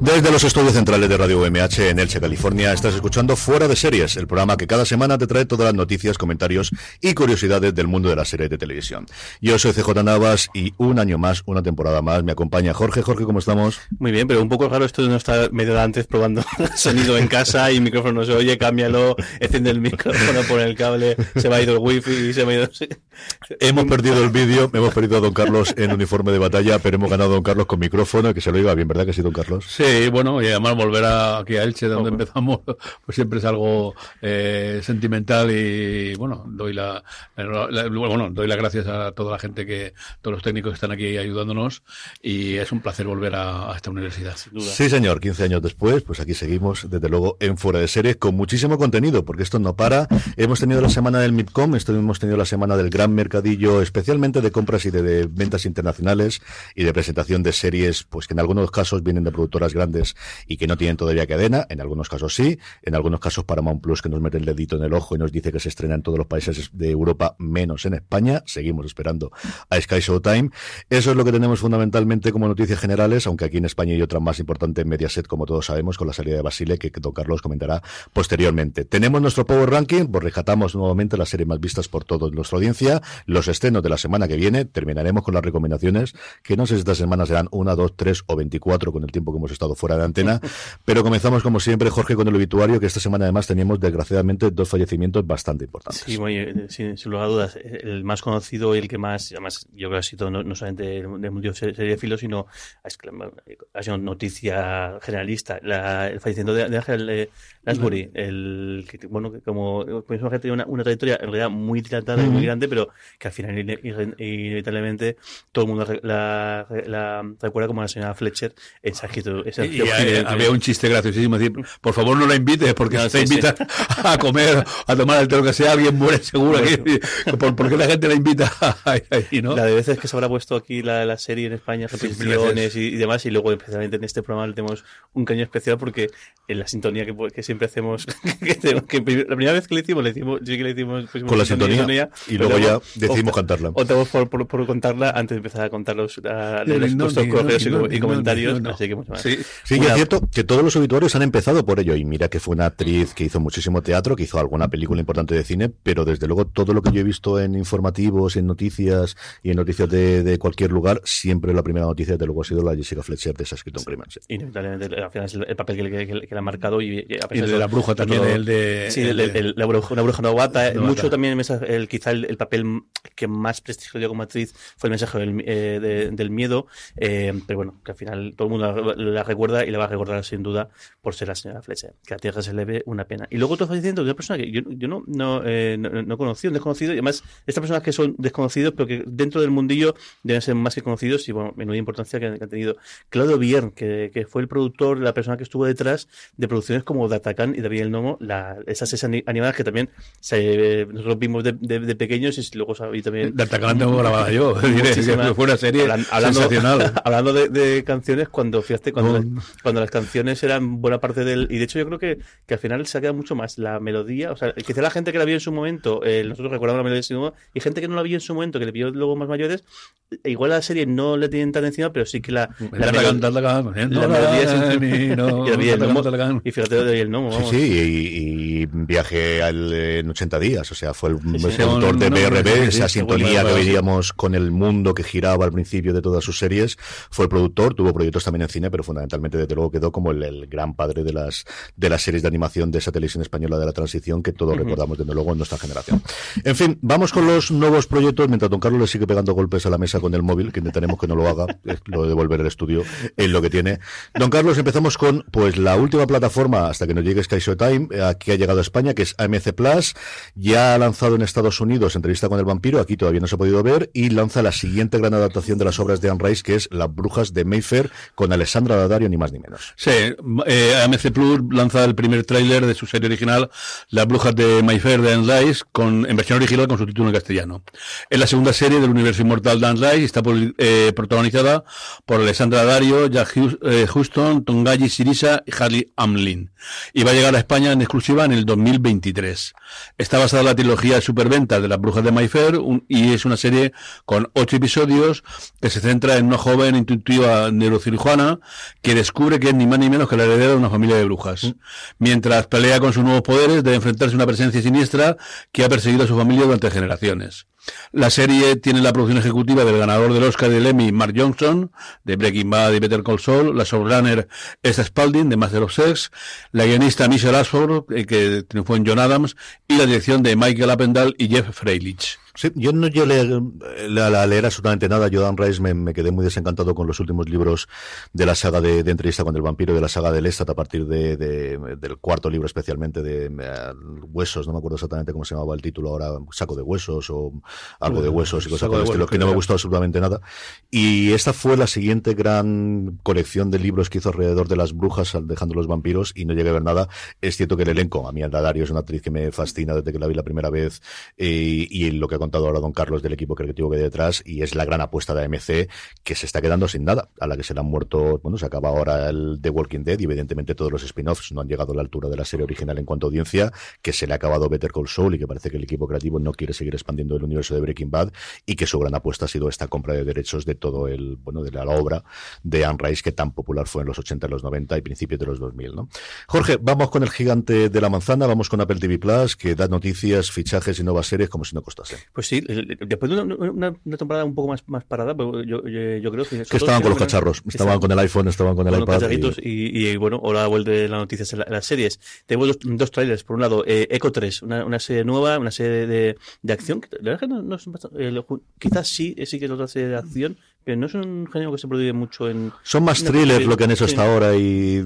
Desde los estudios centrales de Radio UMH en Elche, California, estás escuchando Fuera de Series, el programa que cada semana te trae todas las noticias, comentarios y curiosidades del mundo de las series de televisión. Yo soy CJ Navas y un año más, una temporada más, me acompaña Jorge. Jorge, ¿cómo estamos? Muy bien, pero un poco raro esto de no estar medio de antes probando sonido en casa y micrófono no se oye, cámbialo, enciende el micrófono, pone el cable, se va a ir el wifi y se va a ir... Hemos perdido el vídeo, hemos perdido a Don Carlos en uniforme de batalla, pero hemos ganado a Don Carlos con micrófono, que se lo iba bien, ¿verdad que sí, Don Carlos? Sí, Sí, bueno, y además volver aquí a Elche, donde empezamos, pues siempre es algo eh, sentimental y bueno, doy la, bueno, doy las gracias a toda la gente que, todos los técnicos que están aquí ayudándonos y es un placer volver a, esta universidad, sin duda. Sí, señor, 15 años después, pues aquí seguimos, desde luego, en Fuera de Series, con muchísimo contenido, porque esto no para. Hemos tenido la semana del MIPCOM, hemos tenido la semana del gran mercadillo, especialmente de compras y de, de ventas internacionales y de presentación de series, pues que en algunos casos vienen de productoras grandes y que no tienen todavía cadena, en algunos casos sí, en algunos casos Paramount Plus que nos mete el dedito en el ojo y nos dice que se estrena en todos los países de Europa menos en España, seguimos esperando a Sky Showtime. Eso es lo que tenemos fundamentalmente como noticias generales, aunque aquí en España hay otra más importante en Mediaset, como todos sabemos, con la salida de Basile, que don Carlos comentará posteriormente. Tenemos nuestro Power Ranking, pues rescatamos nuevamente las series más vistas por toda nuestra audiencia, los estrenos de la semana que viene, terminaremos con las recomendaciones, que no sé si esta semana serán una, dos, tres o veinticuatro con el tiempo que hemos estado fuera de antena. Pero comenzamos, como siempre, Jorge, con el obituario, que esta semana además teníamos, desgraciadamente, dos fallecimientos bastante importantes. Sí, eh, sin, lugar a dudas, el más conocido y el que más, además, yo creo que ha sido no, solamente del mundo de filo, sino ha sido noticia generalista. el fallecimiento de, Ángel eh, Lansbury, el que, bueno, que como que tenía una, una, trayectoria en realidad muy dilatada y muy grande, pero que al final, inevitablemente, todo el mundo la, recuerda como la señora Fletcher en Sagito. Eh, había un chiste graciosísimo, decir, por favor no la invites, porque si te invitan a comer, a tomar el té, que sea, alguien muere seguro. ¿Por, qué la gente la invita ahí, ¿no? La de veces que se habrá puesto aquí la, la serie en España, repeticiones y, demás, y luego especialmente en este programa le tenemos un caño especial porque en la sintonía que, que siempre hacemos, que, la primera vez que le hicimos, le hicimos, sí que le hicimos pues, con la sintonía, y luego ya decidimos cantarla. O tenemos por, por, contarla antes de empezar a contar los, a, los, correos y, comentarios, así que mucho más. Sí, sí es cierto que todos los obituarios han empezado por ello. Y mira que fue una actriz que hizo muchísimo teatro, que hizo alguna película importante de cine, pero desde luego todo lo que yo he visto en informativos, en noticias y en noticias de, cualquier lugar, siempre la primera noticia desde luego ha sido la Jessica Fletcher de Saskatoon Crimen. Inevitablemente, al final es el, papel que, que, le ha marcado. Y, el de la bruja también, el de. Sí, el, la bruja, una bruja novata. Mucho también el, quizá el, papel que más prestigio dio como actriz fue el mensaje del, eh, del miedo, eh, pero bueno, que al final todo el mundo la, recuerda y la va a recordar sin duda por ser la señora Fletcher, que a tierra se le ve una pena. Y luego otro fallecimiento de una persona que yo, yo no, no, eh, no, no, conocí, un desconocido, y además estas personas que son desconocidos, pero que dentro del mundillo deben ser más que conocidos y bueno, menuda importancia que, han tenido. Claudio Biern, que, que, fue el productor, la persona que estuvo detrás de producciones como Datacan y David el Nomo, la, esas, esas animadas que también se, nosotros vimos de, de, pequeños y luego sabí también. Datacan tengo grabada yo, fue una serie hablando, sensacional. hablando de, de, canciones, cuando fíjate, cuando, cuando las canciones eran buena parte del. Y de hecho, yo creo que, que al final se ha quedado mucho más la melodía. O sea, quizá la gente que la vio en su momento, eh, nosotros recordamos la melodía de su y gente que no la vio en su momento, que le vio luego más mayores, e igual a la serie no le tienen tan encima, pero sí que la. La, melodía Y fíjate de el Sí, sí, y, viaje al, en 80 días. O sea, fue el, autor de BRB, esa sintonía que veíamos con el mundo que giraba al principio de todas sus series. Fue el productor, tuvo proyectos también en cine, pero fundamentalmente, desde luego, quedó como el, gran padre de las, de las series de animación de esa televisión española de la transición que todos recordamos, desde luego, en nuestra generación. En fin, vamos con los nuevos proyectos, mientras Don Carlos le sigue pegando golpes a la mesa con el móvil, que intentaremos que no lo haga, lo de devolver el estudio en lo que tiene. Don Carlos, empezamos con pues la última plataforma hasta que nos llegue Sky Time aquí ha llegado a España, que es AMC Plus, ya ha lanzado en Estados Unidos Entrevista con el vampiro, aquí todavía no se ha podido ver, y lanza la siguiente gran adaptación de las obras de Anne Rice, que es Las Brujas de Mayfair, con Alessandra Daddario, ni más ni menos. Sí, eh, AMC Plus lanza el primer tráiler de su serie original, Las Brujas de Mayfair de Anne Rice, con, en versión original con su título en castellano. Es la segunda serie del universo inmortal de Anne Rice, está eh, protagonizada por Alessandra Dario, Jack eh, Houston, Tongayi Sirisa y Harley Amlin. Y va a llegar a España en exclusiva en el 2023. Está basada en la trilogía superventas de las brujas de Mayfair y es una serie con ocho episodios que se centra en una joven intuitiva neurocirujana que descubre que es ni más ni menos que la heredera de una familia de brujas. Mm. Mientras pelea con sus nuevos poderes, debe enfrentarse a una presencia siniestra que ha perseguido a su familia durante generaciones. La serie tiene la producción ejecutiva del ganador del Oscar del Emmy, Mark Johnson, de Breaking Bad y Better Call Saul, la showrunner Esther Spalding, de Master of Sex, la guionista Michelle Ashford, eh, que triunfó en John Adams, y la dirección de Michael Appendal y Jeff Freilich. Sí, yo no yo leer, la, leer absolutamente nada. Yo, Dan Rice, me, quedé muy desencantado con los últimos libros de la saga de, entrevista con el vampiro, de la saga del Lestat, a partir de, del cuarto libro especialmente, de eh, Huesos, no me acuerdo exactamente cómo se llamaba el título ahora, Saco de Huesos o algo de Huesos y cosas por estilo, que no me gustó absolutamente nada. Y esta fue la siguiente gran colección de libros que hizo alrededor de las brujas, dejando los vampiros, y no llegué a ver nada. Es cierto que el elenco, a mí Dario es una actriz que me fascina desde que la vi la primera vez, eh, y lo que ha contado ahora Don Carlos del equipo creativo que hay detrás y es la gran apuesta de AMC que se está quedando sin nada, a la que se le han muerto, bueno, se acaba ahora el The Walking Dead y evidentemente todos los spin-offs no han llegado a la altura de la serie original en cuanto a audiencia, que se le ha acabado Better Call Saul y que parece que el equipo creativo no quiere seguir expandiendo el universo de Breaking Bad y que su gran apuesta ha sido esta compra de derechos de todo el, bueno, de la, obra de Anne Rice que tan popular fue en los 80, los 90 y principios de los 2000, ¿no? Jorge, vamos con el gigante de la manzana, vamos con Apple TV Plus, que da noticias, fichajes y nuevas series como si no costase. Sí, después de una, temporada un poco más, más parada, pero yo, yo, creo que... Que estaban con los cacharros, estaban con el iPhone, estaban con el iPad. Y... Y, bueno, ahora vuelve la noticia en, las series. Tengo dos, dos trailers. Por un lado, eh, Echo 3, una, una, serie nueva, una serie de, de acción. La verdad que no, no es eh, quizás sí, sí que es otra serie de acción, pero no es un género que se produce mucho en... Son más thrillers lo que han hecho hasta ahora y...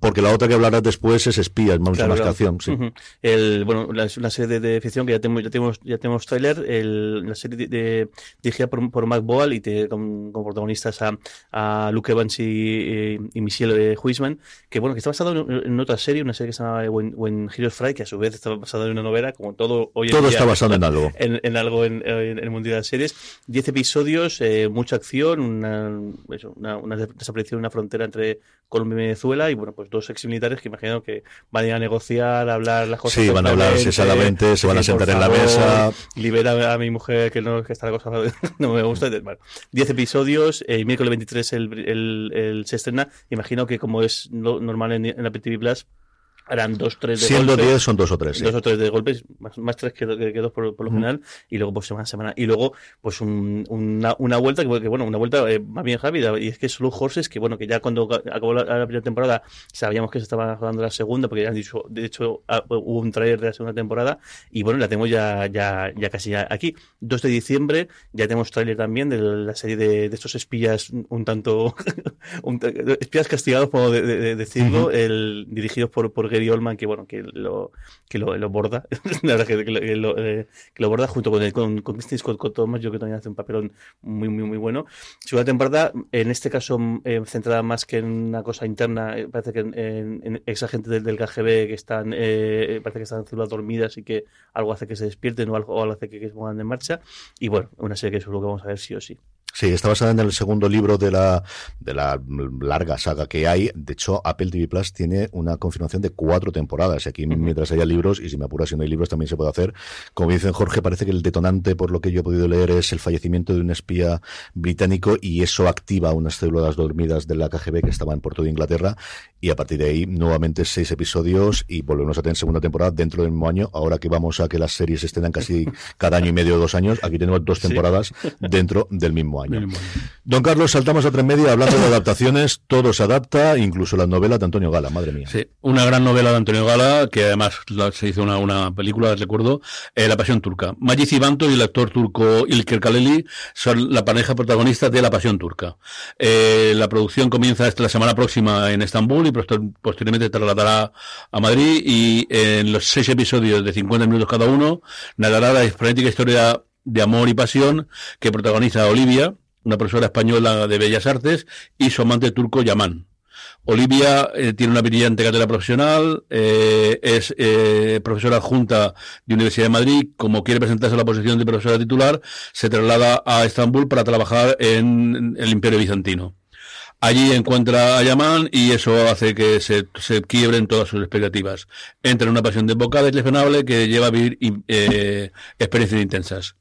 Porque la otra que hablarás después es espías, más, más que acción, sí. el, bueno, la, una serie de, ficción que ya tenemos, ya tenemos, ya tenemos trailer, el, la serie de, dirigida por, por Mark Boal y te, con, protagonistas a, a Luke Evans y, y Michelle Huisman, que bueno, que está basado en, otra serie, una serie que se llama When, Heroes Fry, que a su vez está basada en una novela, como todo hoy en Todo está basado en algo. En, algo en, el mundo de las series. Diez episodios, eh, mucha acción, una, una, una, desaparición en una frontera entre Colombia y Venezuela y bueno, pues dos ex militares que imagino que van a ir a negociar, a hablar las cosas. Sí, van a hablar sinceramente, se van a sentar en la mesa. Libera a mi mujer que no, que está la cosa no me gusta. Bueno, 10 episodios, el miércoles 23 el, el, el, se estrena. Imagino que como es normal en, en Apple TV Plus, harán dos, tres de Siendo diez son dos o tres. Dos o tres de golpes, más, más tres que, que, dos por, por lo general, y luego pues semana a semana. Y luego, pues un, una, una vuelta, que, bueno, una vuelta eh, más bien rápida, y es que solo Horses, que bueno, que ya cuando acabó la, primera temporada sabíamos que se estaba jugando la segunda, porque ya han dicho, de hecho ah, hubo un trailer de la segunda temporada, y bueno, la tenemos ya, ya, ya casi ya aquí. 2 de diciembre, ya tenemos trailer también de la serie de, de estos espías un tanto, espías castigados, como de, decirlo, el, dirigidos por, por Gary Oldman, que bueno, que lo, que lo, lo borda, la verdad que, que, lo, eh, que, lo, borda junto con, el, con, con Scott Thomas, yo creo que también hace un papelón muy, muy, muy bueno. Segunda temporada, en este caso eh, centrada más que en una cosa interna, eh, parece que en, en, ex agentes del, del, KGB que están, eh, parece que están en células dormidas y que algo hace que se despierten o algo, o algo hace que, que se pongan en marcha. Y bueno, una serie que lo que vamos a ver sí o sí. Sí, está basada en el segundo libro de la, de la larga saga que hay. De hecho, Apple TV Plus tiene una confirmación de cuatro temporadas. Aquí, mientras haya libros, y si me apuras si no hay libros, también se puede hacer. Como dicen Jorge, parece que el detonante, por lo que yo he podido leer, es el fallecimiento de un espía británico y eso activa unas células dormidas de la KGB que estaba en Puerto de Inglaterra. Y a partir de ahí, nuevamente seis episodios y volvemos a tener segunda temporada dentro del mismo año. Ahora que vamos a que las series estén casi cada año y medio o dos años, aquí tenemos dos temporadas dentro del mismo año. Don Carlos, saltamos a tres media hablando de adaptaciones, todo se adapta, incluso la novela de Antonio Gala, madre mía. Sí, una gran novela de Antonio Gala, que además se hizo una, una película, recuerdo, eh, La Pasión Turca. Maggi Cibanto y el actor turco Ilker Kaleli son la pareja protagonista de La Pasión Turca. Eh, la producción comienza la semana próxima en Estambul y posteriormente trasladará a Madrid y en los seis episodios de 50 minutos cada uno narrará la frenética historia de amor y pasión que protagoniza Olivia, una profesora española de Bellas Artes, y su amante turco Yaman. Olivia eh, tiene una brillante carrera profesional, eh, es eh, profesora adjunta de Universidad de Madrid. Como quiere presentarse a la posición de profesora titular, se traslada a Estambul para trabajar en el Imperio Bizantino. Allí encuentra a Yaman y eso hace que se, se quiebren todas sus expectativas. Entra en una pasión desbocada y que lleva a vivir eh, experiencias intensas.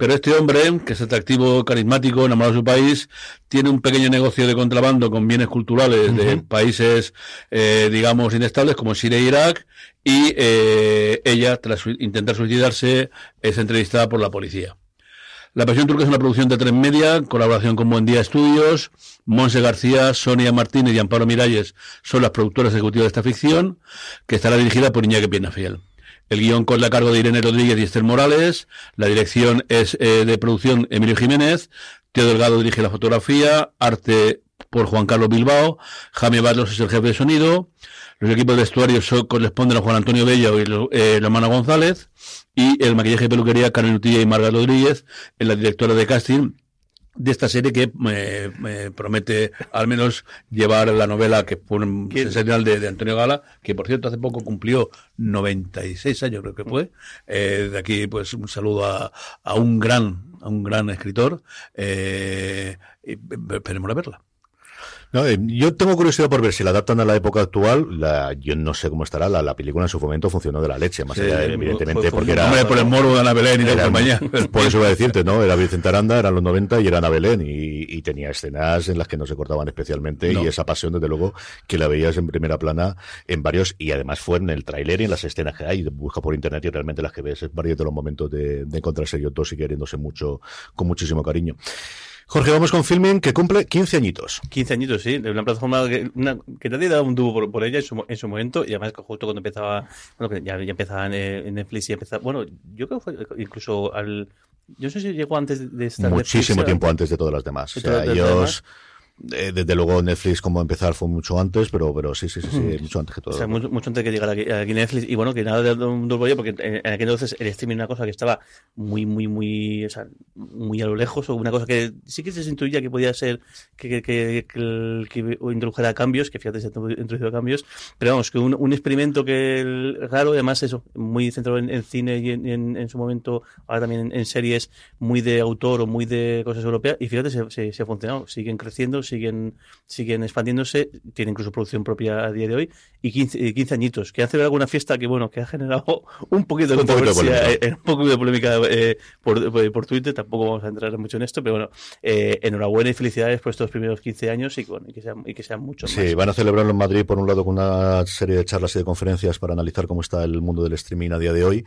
Pero este hombre, que es atractivo, carismático, enamorado de su país, tiene un pequeño negocio de contrabando con bienes culturales de países, eh, digamos, inestables como Siria e Irak, y eh, ella, tras intentar suicidarse, es entrevistada por la policía. La Pasión Turca es una producción de tres media, colaboración con Buen Día Estudios. Monse García, Sonia Martínez y Amparo Miralles son las productoras ejecutivas de esta ficción, que estará dirigida por Iñaki Fiel. El guion con la cargo de Irene Rodríguez y Esther Morales. La dirección es eh, de producción Emilio Jiménez. Teo Delgado dirige la fotografía. Arte por Juan Carlos Bilbao. Jaime Barlos es el jefe de sonido. Los equipos de vestuario corresponden a Juan Antonio Bello y eh, la hermana González. Y el maquillaje y peluquería, Carmen Utilla y Marga Rodríguez, en la directora de casting de esta serie que me, promete al menos llevar la novela que fue un sensacional de, Antonio Gala, que por cierto hace poco cumplió 96 años creo que fue. Eh, de aquí pues un saludo a, a, un gran a un gran escritor. Eh, y, esperemos a verla. No, eh, yo tengo curiosidad por ver si la adaptan a la época actual. La, yo no sé cómo estará. La, la película en su momento funcionó de la leche, más allá, evidentemente, porque era. por el morbo de Ana Belén y de compañía. Por eso iba a decirte, ¿no? Era Vicente Aranda, eran los 90 y era Ana Belén. Y, y tenía escenas en las que no se cortaban especialmente. Y esa pasión, desde luego, que la veías en primera plana en varios. Y además fue en el tráiler y en las escenas que hay. Busca por internet y realmente las que ves es varios de los momentos de, de encontrarse ellos dos y queriéndose mucho, con muchísimo cariño. Jorge, vamos con Filming, que cumple 15 añitos. 15 añitos, sí, de una plataforma que, una, que nadie daba un tubo por, ella en su, en su, momento, y además justo cuando empezaba, bueno, ya, ya empezaba en, Netflix y empezaba, bueno, yo creo que fue incluso al, yo no sé si llegó antes de estar Muchísimo tiempo antes de todas las demás. O sea, ellos... Eh, desde luego Netflix como empezar fue mucho antes, pero pero sí, sí, sí, sí mucho antes que todo. O sea, mucho, mucho, antes que llegara aquí, aquí, Netflix. Y bueno, que nada de un bollo, porque en, en, aquel entonces el streaming era una cosa que estaba muy, muy, muy, o sea, muy a lo lejos, o una cosa que sí que se intuía que podía ser que, que, que, que, que introdujera cambios, que fíjate, se ha introducido cambios, pero vamos, que un, un experimento que raro, además eso, muy centrado en, en cine y en, en, su momento, ahora también en, series muy de autor o muy de cosas europeas, y fíjate, se, se, se ha funcionado, siguen creciendo, siguen, siguen expandiéndose, tiene incluso producción propia a día de hoy, y 15, 15 añitos, que hace alguna fiesta que, bueno, que ha generado un poquito de controversia, eh, un poco de polémica eh, por, por, Twitter, tampoco vamos a entrar mucho en esto, pero bueno, eh, enhorabuena y felicidades por estos primeros 15 años y, bueno, y que sean, y que sean muchos Sí, van a celebrarlo en Madrid, por un lado, con una serie de charlas y de conferencias para analizar cómo está el mundo del streaming a día de hoy.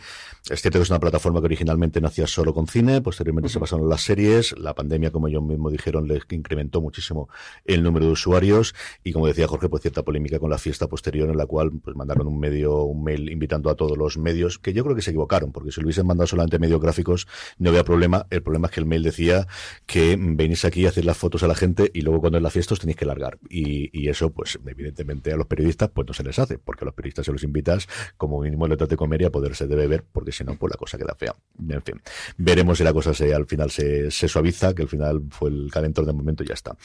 Es cierto que es una plataforma que originalmente nacía solo con cine, posteriormente se pasaron las series, la pandemia, como ellos mismos dijeron, les incrementó muchísimo el número de usuarios y como decía Jorge, pues cierta polémica con la fiesta posterior en la cual pues mandaron un medio, un mail invitando a todos los medios, que yo creo que se equivocaron, porque si lo hubiesen mandado solamente medios gráficos no había problema. El problema es que el mail decía que venís aquí a hacer las fotos a la gente y luego cuando es la fiesta os tenéis que largar. Y, eso, pues evidentemente a los periodistas pues no se les hace, porque a los periodistas se los invitas como mínimo letras de comer y a poderse debe ver, porque si no, pues la cosa queda fea. En fin, veremos si la cosa se, al final se, se suaviza, que al final fue el calentón de momento y ya está.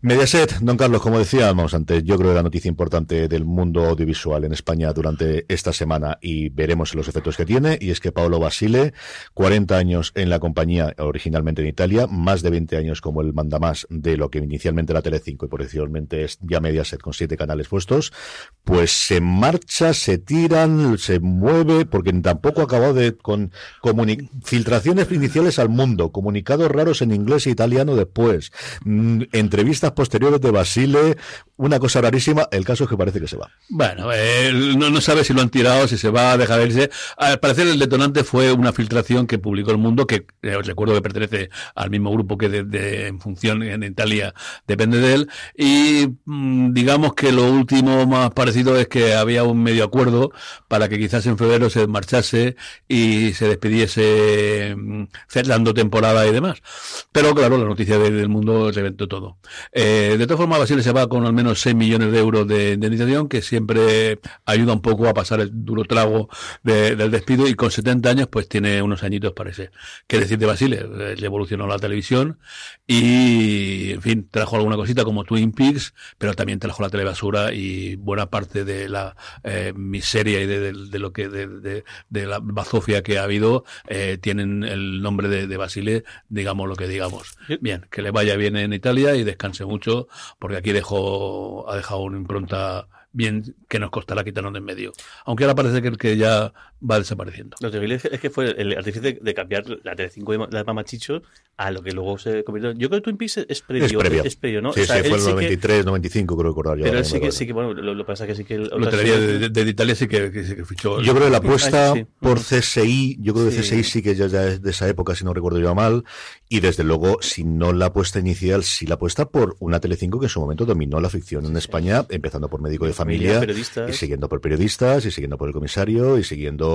Mediaset, don Carlos, como decíamos antes, yo creo que la noticia importante del mundo audiovisual en España durante esta semana y veremos los efectos que tiene, y es que Paolo Basile, 40 años en la compañía, originalmente en Italia, más de 20 años como el mandamás de lo que inicialmente era Telecinco y posteriormente es ya Mediaset con siete canales puestos, pues se marcha, se tiran, se mueve, porque tampoco acabado de con filtraciones iniciales al mundo, comunicados raros en inglés e italiano después, mm, entrevistas posteriores de Basile, una cosa rarísima, el caso es que parece que se va. Bueno, eh, no, no sabe si lo han tirado, si se va a dejar irse. Al parecer el detonante fue una filtración que publicó El Mundo, que eh, os recuerdo que pertenece al mismo grupo que en función en Italia depende de él. Y mm, digamos que lo último más parecido es que había un medio acuerdo para que quizás en febrero se marchase y se despidiese mm, dando temporada y demás. Pero claro, la noticia del Mundo reventó todo. Eh, de todas formas, Basile se va con al menos 6 millones de euros de indemnización, que siempre ayuda un poco a pasar el duro trago del despido, y con 70 años, pues tiene unos añitos, parece. ¿Qué decir de Basile? Eh, le evolucionó la televisión y, en fin, trajo alguna cosita como Twin Peaks, pero también trajo la telebasura y buena parte de la eh, miseria y de, lo que, de, la bazofia que ha habido, tienen el nombre de, Basile, digamos lo que digamos. Bien, que le vaya bien en Italia y descanse mucho, porque aquí dejó, ha dejado una impronta bien que nos costará quitarnos de en medio. Aunque ahora parece que, que ya va desapareciendo. Lo terrible es que fue el artífice de, cambiar la Telecinco de la Mamachicho a lo que luego se convirtió. Yo creo que Twin Peaks es previo, es previo, ¿no? Sí, sí, fue el 93, 95, creo recordar yo. Pero sí que, sí que, bueno, lo, que pasa que sí que... Lo de, de, Italia sí que, que, fichó. Yo creo que la apuesta por CSI, yo creo que CSI sí que ya, ya, es de esa época, si no recuerdo yo mal, y desde luego, si no la apuesta inicial, sí la apuesta por una Telecinco que en su momento dominó la ficción en España, empezando por Médico de Familia, y siguiendo por periodistas, y siguiendo por el comisario, y siguiendo,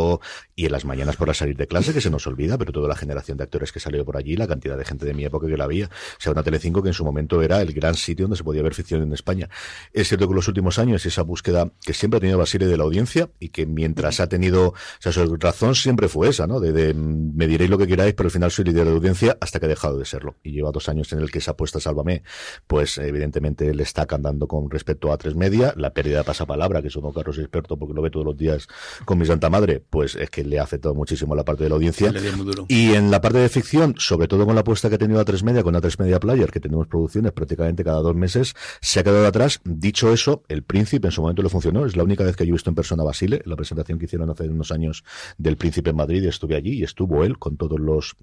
y en las mañanas por la salir de clase, que se nos olvida, pero toda la generación de actores que salió por allí, la cantidad de gente de mi época que la había. O sea, una Telecinco que en su momento era el gran sitio donde se podía ver ficción en España. Es cierto que en los últimos años esa búsqueda que siempre ha tenido Basile de la audiencia y que mientras ha tenido, o sea, su razón siempre fue esa, ¿no? De, me diréis lo que queráis, pero al final soy líder de audiencia hasta que ha dejado de serlo. Y lleva dos años en el que esa apuesta Sálvame, pues evidentemente le está cantando con respecto a tres media. La pérdida de pasapalabra, que es uno Carlos experto porque lo ve todos los días con mi santa madre, pues es que le ha afectado muchísimo la parte de la audiencia. Y en la parte de ficción, sobre todo con la apuesta que ha tenido a tres media, con a tres media player, que tenemos producciones prácticamente cada dos meses, se ha quedado atrás. Dicho eso, el príncipe en su momento le funcionó. Es la única vez que yo he visto en persona a Basile, en la presentación que hicieron hace unos años del príncipe en Madrid, y estuve allí y estuvo él con todos los,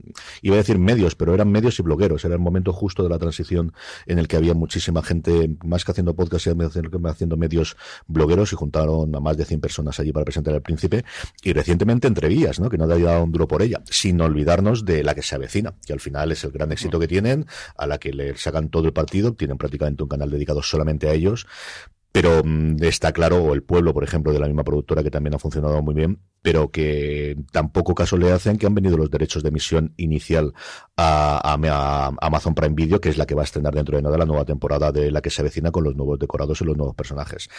iba a decir medios, pero eran medios y blogueros. Era el momento justo de la transición en el que había muchísima gente, más que haciendo podcast, haciendo medios blogueros y juntaron a más de 100 personas allí para presentar al príncipe. Y recientemente entrevías, ¿no? Que no había dado un duro por ella, sin olvidarnos de la que se avecina, que al final es el gran éxito que tienen, a la que le sacan todo el partido, tienen prácticamente un canal dedicado solamente a ellos, pero mm, está claro, o el pueblo, por ejemplo, de la misma productora que también ha funcionado muy bien, pero que tampoco caso le hacen que han venido los derechos de emisión inicial a, Amazon Prime Video, que es la que va a estrenar dentro de nada la nueva temporada de la que se avecina con los nuevos decorados y los nuevos personajes.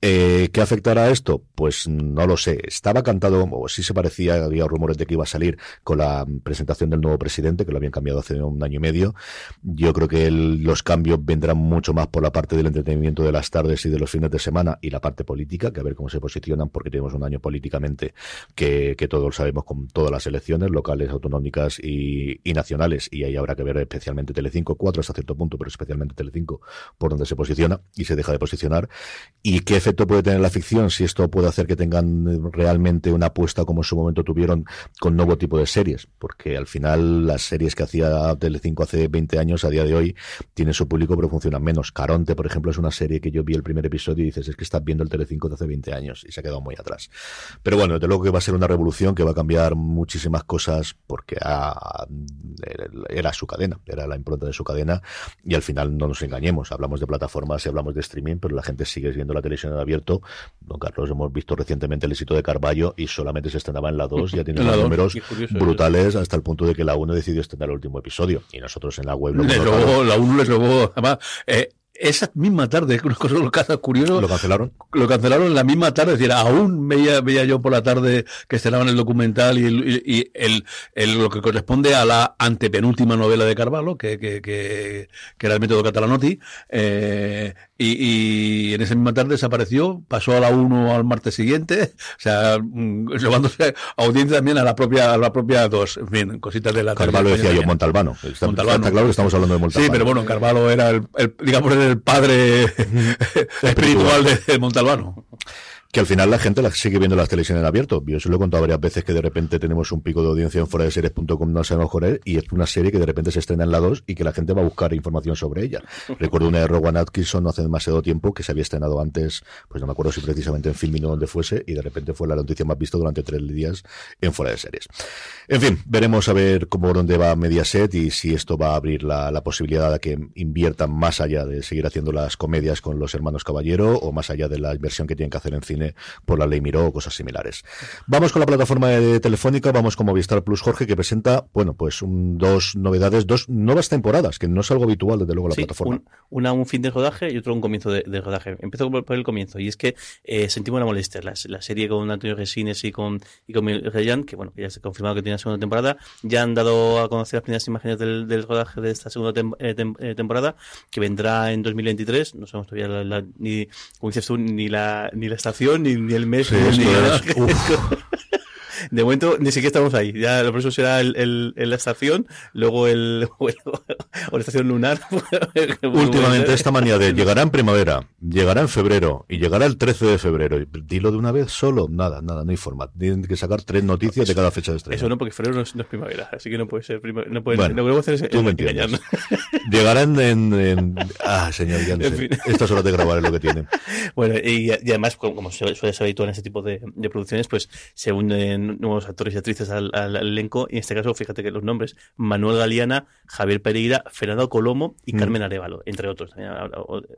Eh, ¿Qué afectará a esto? Pues no lo sé. Estaba cantado, o sí se parecía, había rumores de que iba a salir con la presentación del nuevo presidente, que lo habían cambiado hace un año y medio. Yo creo que los cambios vendrán mucho más por la parte del entretenimiento de las tardes y de los fines de semana y la parte política, que a ver cómo se posicionan, porque tenemos un año políticamente que, todos sabemos con todas las elecciones locales, autonómicas y, nacionales, y ahí habrá que ver especialmente Telecinco, cuatro hasta cierto punto, pero especialmente Telecinco, por donde se posiciona y se deja de posicionar, y qué efecto puede tener la ficción, si esto puede hacer que tengan realmente una apuesta como en su momento tuvieron con nuevo tipo de series, porque al final las series que hacía Telecinco hace 20 años, a día de hoy, tienen su público, pero funcionan menos. Caronte, por ejemplo, es una serie que yo vi el primer episodio y dices, es que estás viendo el Telecinco de hace 20 años y se ha quedado muy atrás. Pero bueno, desde luego que va a ser una revolución que va a cambiar muchísimas cosas porque era su cadena, era la impronta de su cadena y al final no nos engañemos, hablamos de plataformas y hablamos de streaming, pero la gente sigue viendo la televisión en abierto. Don Carlos, hemos visto recientemente el éxito de Carballo y solamente se estrenaba en la 2, ya tiene unos números brutales hasta el punto de que la 1 decidió estrenar el último episodio y nosotros en la web lo la 1 les robó, además, eh, esa misma tarde, una cosa, lo curioso. ¿Lo cancelaron? Lo cancelaron la misma tarde. Es decir, aún veía, veía yo por la tarde que estrenaban el documental y, el, y el, el, lo que corresponde a la antepenúltima novela de Carvalho, que, que, que, que era el método Catalanotti, eh, y, y, en esa misma tarde desapareció, pasó a la 1 al martes siguiente, o sea, mm, llevándose audiencia también a la propia a la propia 2, en fin, cositas de la Carvalho decía yo, Montalbano. Está, Montalbano. Está claro que estamos hablando de Montalbano. Sí, pero bueno, Carvalho era el, el digamos, el padre espiritual de Montalbano que al final la gente la sigue viendo las televisiones en abierto. Yo se lo he contado varias veces que de repente tenemos un pico de audiencia en fuera de series.com, no sabemos joder, y es una serie que de repente se estrena en la 2 y que la gente va a buscar información sobre ella. Recuerdo una de Rowan Atkinson no hace demasiado tiempo que se había estrenado antes, pues no me acuerdo si precisamente en Filming o donde fuese, y de repente fue la noticia más vista durante tres días en fuera de series. En fin, veremos a ver cómo dónde va Mediaset y si esto va a abrir la, la posibilidad de que inviertan más allá de seguir haciendo las comedias con los hermanos Caballero o más allá de la inversión que tienen que hacer en cine por la ley Miró o cosas similares. Vamos con la plataforma de Telefónica, vamos con Movistar Plus Jorge, que presenta, bueno, pues dos novedades, dos nuevas temporadas, que no es algo habitual desde luego la plataforma. Un, una un fin de rodaje y otro un comienzo de, rodaje. Empezó por el comienzo, y es que eh, sentimos la molestia. La, serie con Antonio Resines y con, y con Rayan, que bueno, ya se ha confirmado que tiene la segunda temporada, ya han dado a conocer las primeras imágenes del, rodaje de esta segunda eh, eh, temporada, que vendrá en 2023. No sabemos todavía ni, como dices tú, ni la, ni la estación ni, el mes. De momento ni siquiera estamos ahí. Ya lo próximo será el, la estación, luego el o, la estación lunar. Últimamente esta manía de llegará en primavera, llegará en febrero y llegará el 13 de febrero. Dilo de una vez solo, nada, nada, no hay forma. Tienen que sacar tres noticias de cada fecha de estreno. Eso no, porque febrero no es, primavera, así que no puede ser primavera. No puede, bueno, no hacer tú me entiendes. Llegarán en, Ah, señor, ya no sé. Estas horas de grabar es lo que tienen. Bueno, y, además, como suele ser habitual en ese tipo de, producciones, pues se unen nuevos actores y actrices al, elenco. Y en este caso, fíjate que los nombres: Manuel Galeana, Javier Pereira, Fernando Colomo y mm. Carmen Arevalo, entre otros.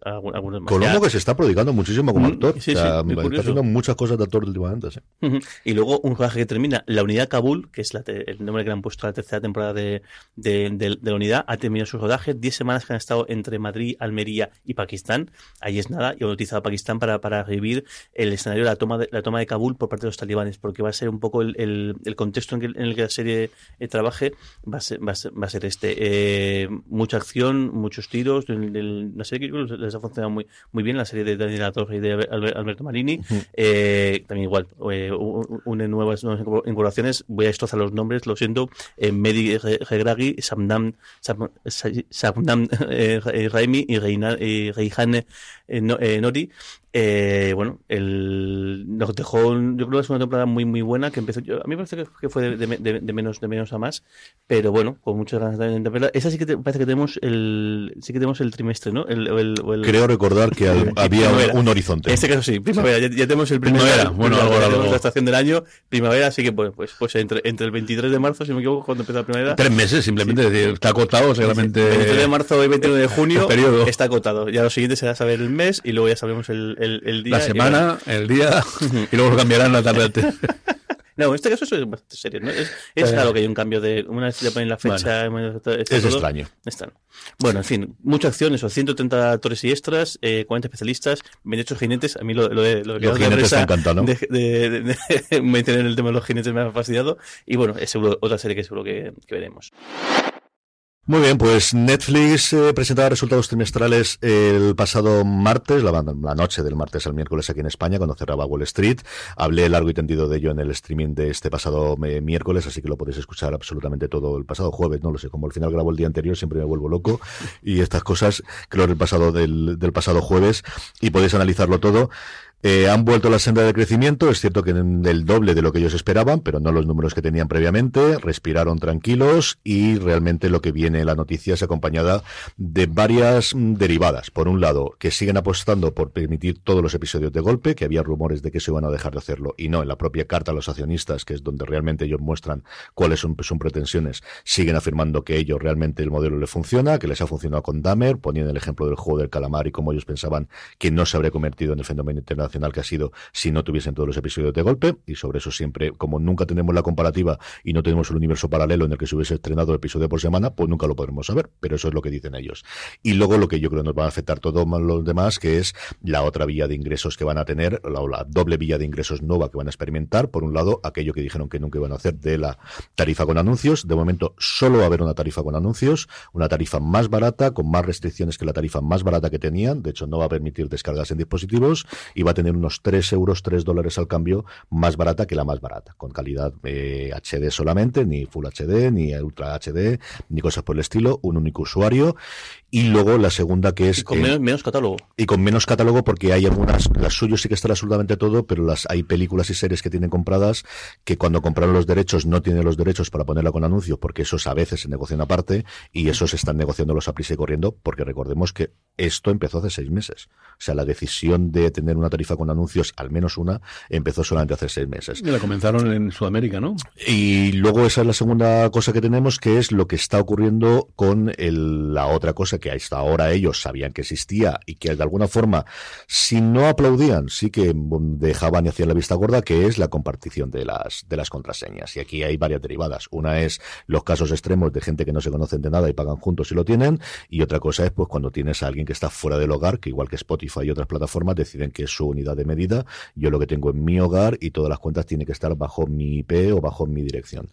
Algunos más. Colomo que se está prodigando muchísimo como mm, actor. Sí, está haciendo muchas cosas de actor últimamente. Y luego un rodaje que termina, La Unidad Kabul, que es el nombre que le han puesto a la tercera temporada de, de, la unidad, ha terminado su rodaje. Diez semanas que han estado entre Madrid, Almería y Pakistán. Ahí es nada, y han utilizado a Pakistán para, para revivir el escenario de la toma de la toma de Kabul por parte de los talibanes, porque va a ser un poco el, el, contexto en, el que la serie eh, trabaje, va a ser, va a ser, este. Eh, mucha acción, muchos tiros, la serie que les ha funcionado muy, muy bien, la serie de Daniela Torre y de Alberto Marini. Eh, también igual, une nuevas, nuevas incorporaciones, voy a destrozar los nombres, lo siento, Medi Regragui, Samnam, Samnam Raimi y Reihane Nori eh, bueno, el, nos dejó, yo creo que es una temporada muy muy buena que empezó, a mí me parece que, fue de, menos de menos a más, pero bueno, con muchas ganas de verla. Esa sí que parece que tenemos el, sí que tenemos el trimestre, ¿no? El, Creo recordar que había un, horizonte. En este caso sí, primavera, ya, tenemos el primavera, bueno, la estación del año, primavera, así que pues, pues, pues entre, entre el 23 de marzo, si me equivoco, cuando empieza la primavera. Tres meses, simplemente, está acotado seguramente. El 23 de marzo y 21 de junio está acotado. Ya lo siguiente será saber el mes y luego ya sabemos el la semana, el día, y luego lo cambiarán la tarde. No, en este caso es bastante serio. ¿no? Es, es claro que hay un cambio de. Una vez le ponen la fecha. es extraño. Bueno, en fin, mucha acción, eso. 130 actores y extras, eh, 40 especialistas, 28 jinetes. A mí lo, lo de, lo los jinetes me encanta, ¿no? De, de, de, mencionar el tema de los jinetes me ha fastidiado. Y bueno, es seguro, otra serie que seguro que, que veremos. Muy bien, pues Netflix eh, presentaba resultados trimestrales el pasado martes, la, la, noche del martes al miércoles aquí en España, cuando cerraba Wall Street. Hablé largo y tendido de ello en el streaming de este pasado eh, miércoles, así que lo podéis escuchar absolutamente todo el pasado jueves, no lo sé, como al final grabo el día anterior, siempre me vuelvo loco y estas cosas, creo el pasado del, del pasado jueves y podéis analizarlo todo. Eh, han vuelto a la senda de crecimiento, es cierto que en el doble de lo que ellos esperaban, pero no los números que tenían previamente, respiraron tranquilos y realmente lo que viene la noticia es acompañada de varias mm, derivadas. Por un lado, que siguen apostando por permitir todos los episodios de golpe, que había rumores de que se iban a dejar de hacerlo y no, en la propia carta a los accionistas, que es donde realmente ellos muestran cuáles son sus pretensiones, siguen afirmando que ellos realmente el modelo les funciona, que les ha funcionado con Dahmer, poniendo el ejemplo del juego del calamar y cómo ellos pensaban que no se habría convertido en el fenómeno internacional que ha sido si no tuviesen todos los episodios de golpe, y sobre eso siempre, como nunca tenemos la comparativa y no tenemos un universo paralelo en el que se hubiese estrenado el episodio por semana, pues nunca lo podremos saber, pero eso es lo que dicen ellos. Y luego lo que yo creo nos va a afectar todos los demás, que es la otra vía de ingresos que van a tener, la, doble vía de ingresos nueva que van a experimentar, por un lado, aquello que dijeron que nunca iban a hacer de la tarifa con anuncios, de momento solo va a haber una tarifa con anuncios, una tarifa más barata, con más restricciones que la tarifa más barata que tenían, de hecho no va a permitir descargas en dispositivos y va a unos 3 euros, 3 dólares al cambio más barata que la más barata, con calidad HD eh, solamente, ni Full HD, ni Ultra HD, ni cosas por el estilo, un único usuario. Y luego la segunda que es... Y con menos, catálogo. Y con menos catálogo porque hay algunas, las suyos sí que están absolutamente todo, pero las hay películas y series que tienen compradas que cuando compraron los derechos no tienen los derechos para ponerla con anuncios porque esos a veces se negocian aparte y esos están negociando los a prisa y corriendo porque recordemos que esto empezó hace seis meses. O sea, la decisión de tener una tarifa con anuncios, al menos una, empezó solamente hace seis meses. Y la comenzaron en Sudamérica, ¿no? Y luego esa es la segunda cosa que tenemos, que es lo que está ocurriendo con la otra cosa que hasta ahora ellos sabían que existía y que de alguna forma, si no aplaudían, sí que dejaban y hacían la vista gorda, que es la compartición de las, de las contraseñas. Y aquí hay varias derivadas. Una es los casos extremos de gente que no se conocen de nada y pagan juntos si lo tienen, y otra cosa es pues cuando tienes a alguien que está fuera del hogar, que igual que Spotify y otras plataformas deciden que su unidad de medida, yo lo que tengo en mi hogar y todas las cuentas tienen que estar bajo mi IP o bajo mi dirección.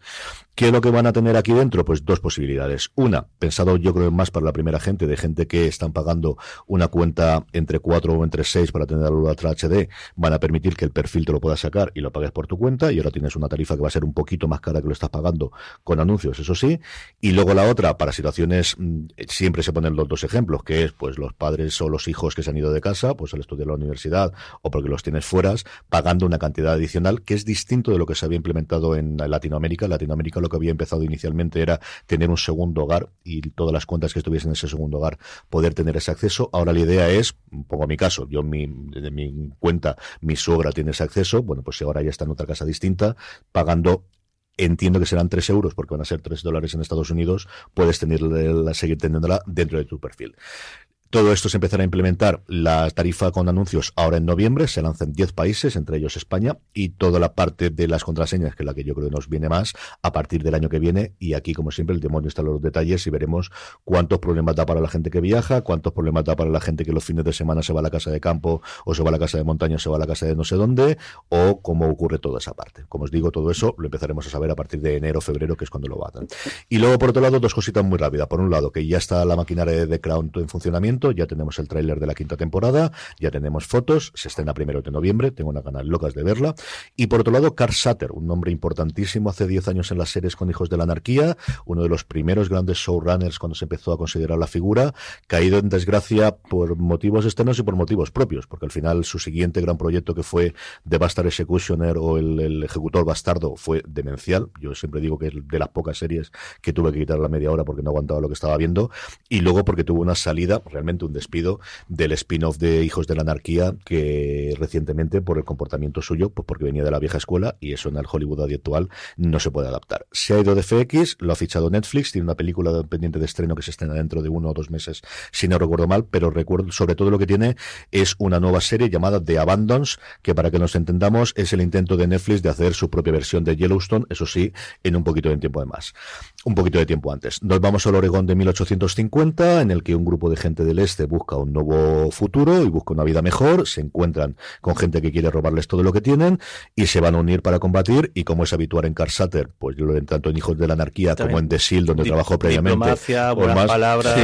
¿Qué es lo que van a tener aquí dentro? Pues dos posibilidades. Una, pensado yo creo más para la primera gente, de gente que están pagando una cuenta entre 4 o entre 6 para tener la Ultra HD, van a permitir que el perfil te lo puedas sacar y lo pagues por tu cuenta y ahora tienes una tarifa que va a ser un poquito más cara que lo estás pagando con anuncios, eso sí. Y luego la otra, para situaciones, mm, siempre se ponen los dos ejemplos, que es pues los padres o los hijos que se han ido de casa, pues al estudiar la universidad o porque los tienes fuera, pagando una cantidad adicional que es distinto de lo que se había implementado en Latinoamérica. Latinoamérica lo que había empezado inicialmente era tener un segundo hogar y todas las cuentas que estuviesen en ese segundo hogar poder tener ese acceso. Ahora la idea es, pongo mi caso, yo mi, de mi cuenta, mi suegra tiene ese acceso, bueno, pues si ahora ya está en otra casa distinta, pagando entiendo que serán 3 euros porque van a ser 3 dólares en Estados Unidos, puedes tenerla, seguir teniéndola dentro de tu perfil. Todo esto se empezará a implementar la tarifa con anuncios ahora en noviembre, se lanzan 10 países, entre ellos España, y toda la parte de las contraseñas, que es la que yo creo que nos viene más, a partir del año que viene. Y aquí, como siempre, el demonio está en los detalles y veremos cuántos problemas da para la gente que viaja, cuántos problemas da para la gente que los fines de semana se va a la casa de campo, o se va a la casa de montaña, o se va a la casa de no sé dónde, o cómo ocurre toda esa parte. Como os digo, todo eso lo empezaremos a saber a partir de enero, febrero, que es cuando lo batan. Y luego, por otro lado, dos cositas muy rápidas. Por un lado, que ya está la maquinaria de Crown en funcionamiento, ya tenemos el tráiler de la quinta temporada, ya tenemos fotos, se estrena primero de noviembre, tengo una ganas locas de verla. Y por otro lado, Carl Sutter, un nombre importantísimo hace 10 años en las series con Hijos de la Anarquía, uno de los primeros grandes showrunners cuando se empezó a considerar la figura, caído en desgracia por motivos externos y por motivos propios, porque al final su siguiente gran proyecto que fue The Bastard Executioner o el, Ejecutor Bastardo fue demencial. Yo siempre digo que es de las pocas series que tuve que quitar la media hora porque no aguantaba lo que estaba viendo. Y luego porque tuvo una salida, realmente un despido, del spin-off de Hijos de la Anarquía, que recientemente, por el comportamiento suyo, pues porque venía de la vieja escuela, y eso en el Hollywood actual no se puede adaptar. Se ha ido de FX, lo ha fichado Netflix, tiene una película pendiente de estreno que se estrena dentro de uno o dos meses, si no recuerdo mal, pero recuerdo, sobre todo lo que tiene es una nueva serie llamada The Abandons, que para que nos entendamos es el intento de Netflix de hacer su propia versión de Yellowstone, eso sí, en un poquito de tiempo de más. Un poquito de tiempo antes. Nos vamos al Oregón de 1850, en el que un grupo de gente del este busca un nuevo futuro y busca una vida mejor, se encuentran con gente que quiere robarles todo lo que tienen y se van a unir para combatir y como es habitual en Carsater, pues yo lo en tanto en Hijos de la Anarquía como en The Seal, donde trabajó previamente. buenas palabras,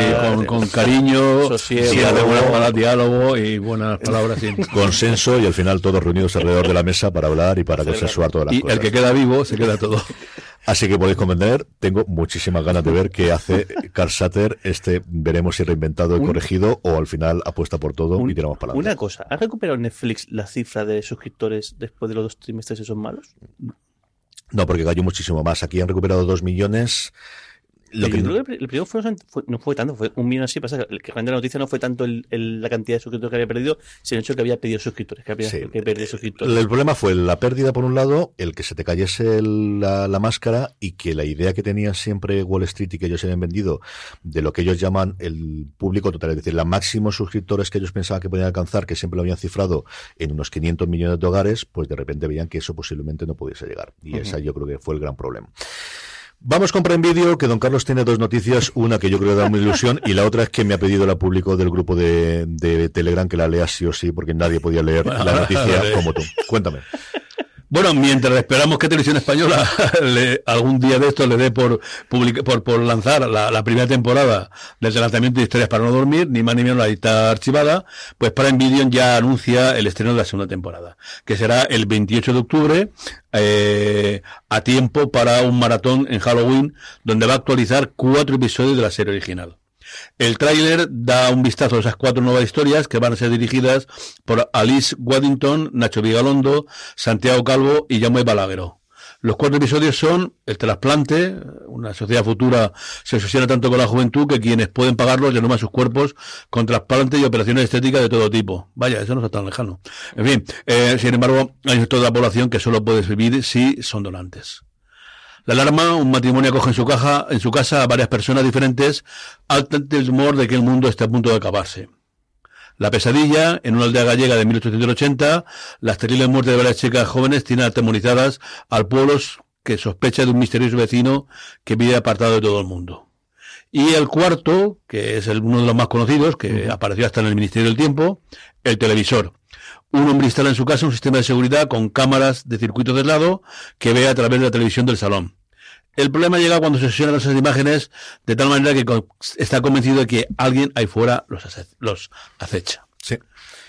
con, cariño, sí, buenas diálogo y buenas palabras. Consenso y al final todos reunidos alrededor de la mesa para hablar y para consensuar todas las y cosas. el que queda vivo se queda todo. Así que podéis comprender, tengo muchísimas ganas de ver qué hace Carl Satter. Este veremos si reinventado y corregido o al final apuesta por todo y tiramos para Una cosa, ¿ha recuperado Netflix la cifra de suscriptores después de los dos trimestres esos malos? No, porque cayó muchísimo más. Aquí han recuperado dos millones. Lo que... el, primero fue, no fue tanto, fue un millón así. Pasa que el que la noticia no fue tanto el, la cantidad de suscriptores que había perdido, sino el hecho que había pedido suscriptores, que había que suscriptores. El problema fue la pérdida, por un lado, el que se te cayese la, la, máscara y que la idea que tenía siempre Wall Street y que ellos habían vendido de lo que ellos llaman el público total, es decir, la máximo suscriptores que ellos pensaban que podían alcanzar, que siempre lo habían cifrado en unos 500 millones de hogares, pues de repente veían que eso posiblemente no pudiese llegar. Y esa yo creo que fue el gran problema. Vamos con Prime Video, que don Carlos tiene dos noticias, una que yo creo que da una ilusión y la otra es que me ha pedido la público del grupo de, de Telegram que la lea sí o sí, porque nadie podía leer la noticia como tú. Cuéntame. Bueno, mientras esperamos que Televisión Española algún día de esto le dé por, por, por lanzar la, primera temporada del lanzamiento de Historias para no dormir, ni más ni menos la está archivada, pues para Video ya anuncia el estreno de la segunda temporada, que será el 28 de octubre, eh, a tiempo para un maratón en Halloween, donde va a actualizar cuatro episodios de la serie original. El tráiler da un vistazo a esas cuatro nuevas historias que van a ser dirigidas por Alice Waddington, Nacho Vigalondo, Santiago Calvo y Jaume Balagueró. Los cuatro episodios son el trasplante, una sociedad futura se asociará tanto con la juventud que quienes pueden pagarlos a sus cuerpos con trasplantes y operaciones estéticas de todo tipo. Vaya, eso no está tan lejano. En fin, eh, sin embargo, hay toda la población que solo puede vivir si son donantes. La alarma, un matrimonio acoge en su, caja, en su casa a varias personas diferentes ante el temor de que el mundo esté a punto de acabarse. La pesadilla, en una aldea gallega de 1880, las terribles muertes de varias chicas jóvenes tienen atemorizadas al pueblo que sospecha de un misterioso vecino que vive apartado de todo el mundo. Y el cuarto, que es el, uno de los más conocidos, que apareció hasta en el Ministerio del Tiempo, el televisor. Un hombre instala en su casa un sistema de seguridad con cámaras de circuito de lado que ve a través de la televisión del salón. El problema llega cuando se sesionan esas imágenes de tal manera que está convencido de que alguien ahí fuera los, los acecha. Sí.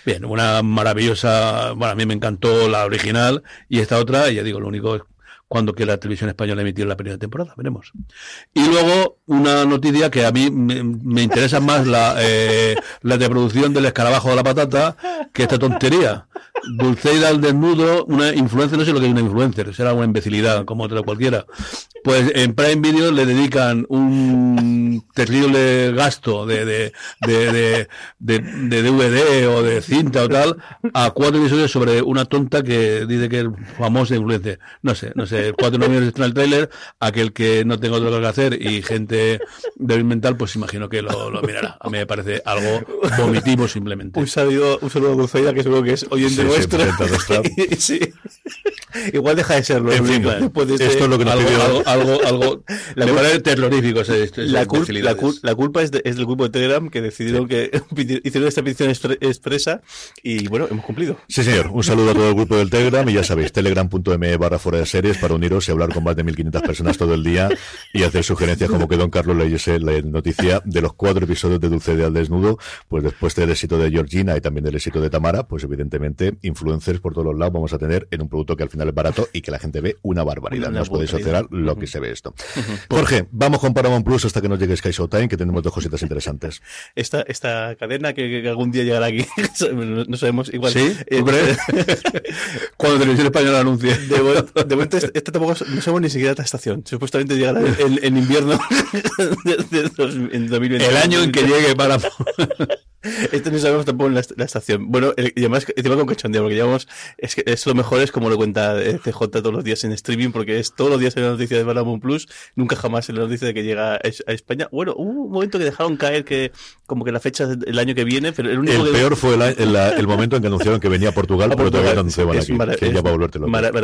Bien, una maravillosa, bueno, a mí me encantó la original y esta otra, ya digo, lo único es cuando que la televisión española emitió la primera temporada, veremos. Y luego una noticia que a mí me, interesa más la, eh, la de producción del escarabajo de la patata que esta tontería. Dulceida al desnudo, una influencer, no sé lo que es una influencer, será una imbecilidad como otra cualquiera. Pues en Prime Video le dedican un terrible gasto de, de, de, de, de DVD o de cinta o tal a cuatro episodios sobre una tonta que dice que es famosa influencer. No sé, no sé cuatro millones en el trailer, aquel que no tenga otro que hacer y gente débil mental, pues imagino que lo, mirará. A mí me parece algo vomitivo simplemente. Un saludo, un saludo a Dulceida, que seguro que es oyente nuestro. Sí, Igual deja de serlo. En fin, esto es lo que nos algo, pidió. Algo, algo, algo la me parece terrorífico. la, la, culpa es, es, del grupo de Telegram que decidieron que hicieron esta petición expresa y bueno, hemos cumplido. Sí, señor. Un saludo a todo el grupo del Telegram y ya sabéis, telegram.me barra fuera de series para uniros y hablar con más de 1.500 personas todo el día y hacer sugerencias como que Don Carlos leyese la noticia de los cuatro episodios de Dulce de al Desnudo, pues después del éxito de Georgina y también del éxito de Tamara, pues evidentemente influencers por todos los lados vamos a tener en un producto que al final es barato y que la gente ve una barbaridad. no os podéis alterar lo que se ve esto. Jorge, vamos con Paramount Plus hasta que nos llegue Sky Showtime, que tenemos dos cositas interesantes. Esta, esta cadena que, algún día llegará aquí, no sabemos igual. Sí, eh, cuando Televisión Española anuncie. De, de momento, este, este tampoco no sabemos ni siquiera esta estación. Supuestamente llegará en, en invierno de, de, de, en 2020. El año en que llegue para Esto no sabemos tampoco en la, estación. Bueno, el, y además encima con cachondeo, porque llevamos, es que es lo mejor es como lo cuenta eh, CJ todos los días en streaming, porque es todos los días en la noticia de Paramount Plus, nunca jamás en la noticia de que llega a, España. Bueno, hubo un momento que dejaron caer que como que la fecha es el año que viene, pero el único El que... peor fue el, el, el, momento en que anunciaron que venía a Portugal, a pero todavía no anunciaban aquí, que ya va a volverte loco. Marav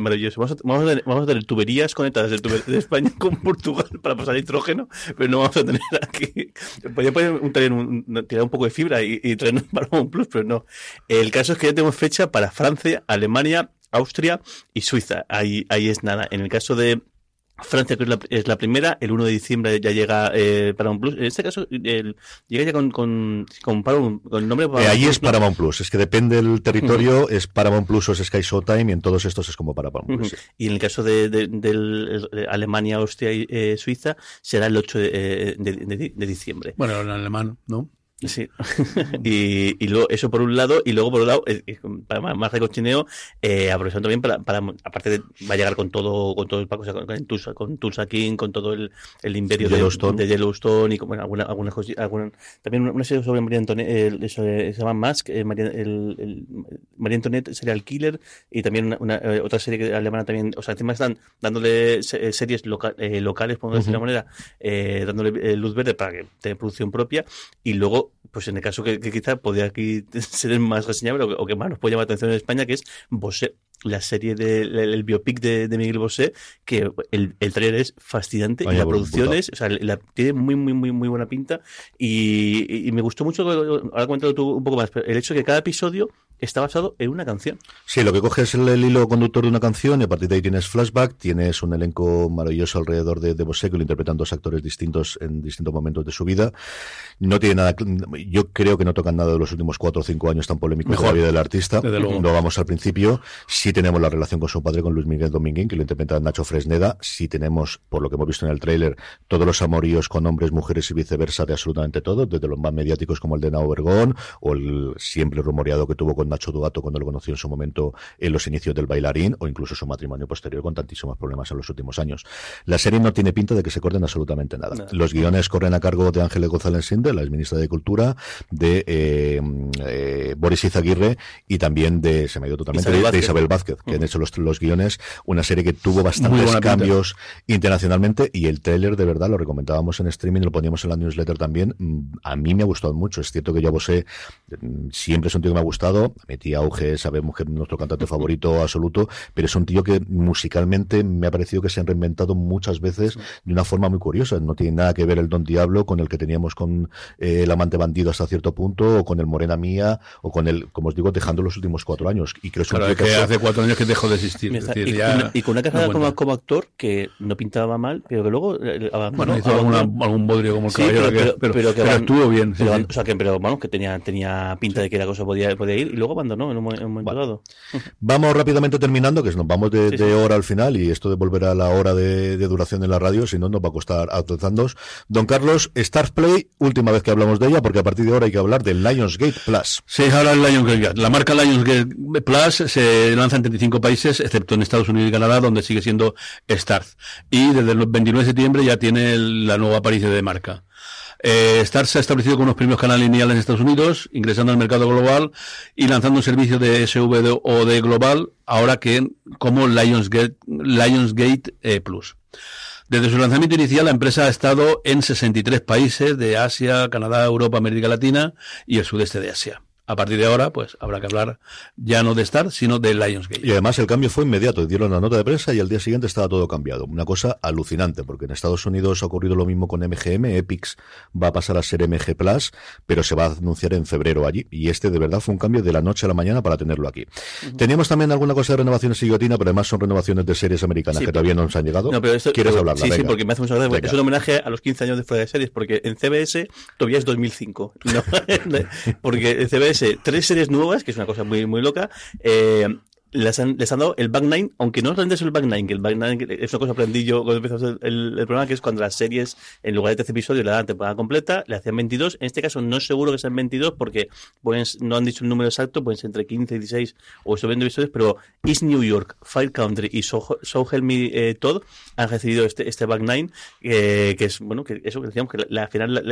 maravilloso. Vamos a, vamos, a tener, vamos a tener tuberías conectadas de, tuber, de España con Portugal para pasar hidrógeno, pero no vamos a tener aquí... Podría poner un, un, un, tirar un poco de fibra y, y traernos Paramount Plus, pero no. El caso es que ya tenemos fecha para Francia, Alemania, Austria y Suiza. Ahí, ahí es nada. En el caso de Francia, que es la, es la primera, el 1 de diciembre ya llega eh, Paramount Plus. En este caso, el, llega ya con, con, con, Paramount, con el nombre Paramount eh, Ahí Plus, es Paramount Plus, es que depende del territorio, uh -huh. es Paramount Plus o es Sky Showtime, y en todos estos es como Paramount Plus. Uh -huh. sí. Y en el caso de, de, de, de Alemania, Austria y eh, Suiza, será el 8 de, de diciembre. Bueno, en alemán, ¿no? Sí. y, y luego, eso por un lado, y luego por otro lado, eh, para más recochineo, eh, aprovechando también para, para, aparte de, va a llegar con todo, con todo el paco, con, con, Tulsa, con Tulsa King, con todo el, el imperio Yellowstone. De, de, Yellowstone y con bueno, alguna, algunas cosas, alguna, también una serie sobre María Antoinette, eh, se llama Mask, eh, María, el, el, María Antoinette sería el killer, y también una, una eh, otra serie que alemana también, o sea, encima están dándole series loca, eh, locales, por decirlo uh -huh. de manera, dándole luz verde para que tenga producción propia, y luego pues en el caso que, quizá podría aquí ser más reseñable o que, o que, más nos puede llamar la atención en España, que es Bosé, la serie del de, el biopic de, de, Miguel Bosé, que el, el trailer es fascinante Vaya y la producción es, o sea, la, tiene muy, muy, muy, muy buena pinta y, y me gustó mucho, ahora comentado tú un poco más, el hecho de que cada episodio está basado en una canción. Sí, lo que coges es el, el, hilo conductor de una canción y a partir de ahí tienes flashback, tienes un elenco maravilloso alrededor de, de Bosé que lo interpretan dos actores distintos en distintos momentos de su vida. No tiene nada, yo creo que no tocan nada de los últimos cuatro o cinco años tan polémicos Mejor. de la vida del artista. No vamos al principio. Sí tenemos la relación con su padre, con Luis Miguel Dominguín, que lo interpreta Nacho Fresneda. Sí tenemos, por lo que hemos visto en el tráiler, todos los amoríos con hombres, mujeres y viceversa de absolutamente todo, desde los más mediáticos como el de Nao Vergón o el siempre rumoreado que tuvo con Nacho Duato cuando lo conoció en su momento en los inicios del bailarín o incluso su matrimonio posterior con tantísimos problemas en los últimos años. La serie no tiene pinta de que se corten absolutamente nada. No. Los guiones corren a cargo de Ángeles González Sinde, la ministra de Cultura, de eh, eh, Boris Izaguirre y también de, se me ha ido totalmente, Isabel de, de, Isabel Vázquez, Vázquez, que han hecho los, los guiones, una serie que tuvo bastantes cambios internacionalmente y el tráiler de verdad lo recomendábamos en streaming, lo poníamos en la newsletter también. Mm, a mí me ha gustado mucho. Es cierto que yo Bosé mm, siempre es un tío que me ha gustado. Metí auge, sabemos que es nuestro cantante favorito absoluto, pero es un tío que musicalmente me ha parecido que se han reinventado muchas veces de una forma muy curiosa. No tiene nada que ver el Don Diablo con el que teníamos con eh, el amante bandido hasta cierto punto, o con el Morena Mía, o con el, como os digo, dejando los últimos cuatro años. Y creo claro, que, hace cuatro años que dejó de existir. y, con una carrera como, actor que no pintaba mal, pero que luego. Eh, bueno, hizo algún bodrio como el caballero, pero, pero, estuvo bien. o sea, que, pero bueno, que tenía, tenía pinta de que la cosa podía, podía ir y luego abandonó en un, momento dado. Vamos rápidamente terminando, que nos vamos de, hora al final y esto de volver a la hora de, duración en la radio, si no, nos va a costar actualizándonos. Don Carlos, Stars Play, última vez que hablamos de ella, porque a partir de ahora hay que hablar del Lionsgate Plus. Sí, ahora el Lionsgate. La marca Lionsgate Plus se lanza en 35 países, excepto en Estados Unidos y Canadá, donde sigue siendo Stars. Y desde el 29 de septiembre ya tiene la nueva aparición de marca. Eh, se ha establecido con los primeros canales lineales en Estados Unidos, ingresando al mercado global y lanzando un servicio de SVOD global, ahora que como Lionsgate, Lionsgate eh, Plus. Desde su lanzamiento inicial, la empresa ha estado en 63 países de Asia, Canadá, Europa, América Latina y el sudeste de Asia a partir de ahora, pues habrá que hablar ya no de Star, sino de Lionsgate. Y además el cambio fue inmediato. Dieron la nota de prensa y al día siguiente estaba todo cambiado. Una cosa alucinante, porque en Estados Unidos ha ocurrido lo mismo con MGM. Epix va a pasar a ser MG Plus, pero se va a anunciar en febrero allí. Y este de verdad fue un cambio de la noche a la mañana para tenerlo aquí. Teníamos también alguna cosa de renovaciones y guillotina, pero además son renovaciones de series americanas que todavía no nos han llegado. ¿Quieres hablar? Sí, sí, porque me hace mucho gracia. Es un homenaje a los 15 años de fuera de series, porque en CBS todavía es 2005. porque en CBS, tres series nuevas, que es una cosa muy, muy loca. Eh, les han, les han dado el back nine, aunque no realmente es el back nine, que el back nine es una cosa aprendí yo cuando empezó el, el, programa, que es cuando las series, en lugar de 13 episodios, le dan temporada completa, le hacían 22. En este caso no es seguro que sean 22 porque pueden, no han dicho el número exacto, pueden ser entre 15 y 16 o eso 20 episodios, pero East New York, Fire Country y So, so Help Me eh, Todd han recibido este, este back nine, eh, que es, bueno, que eso que decíamos, que la, al final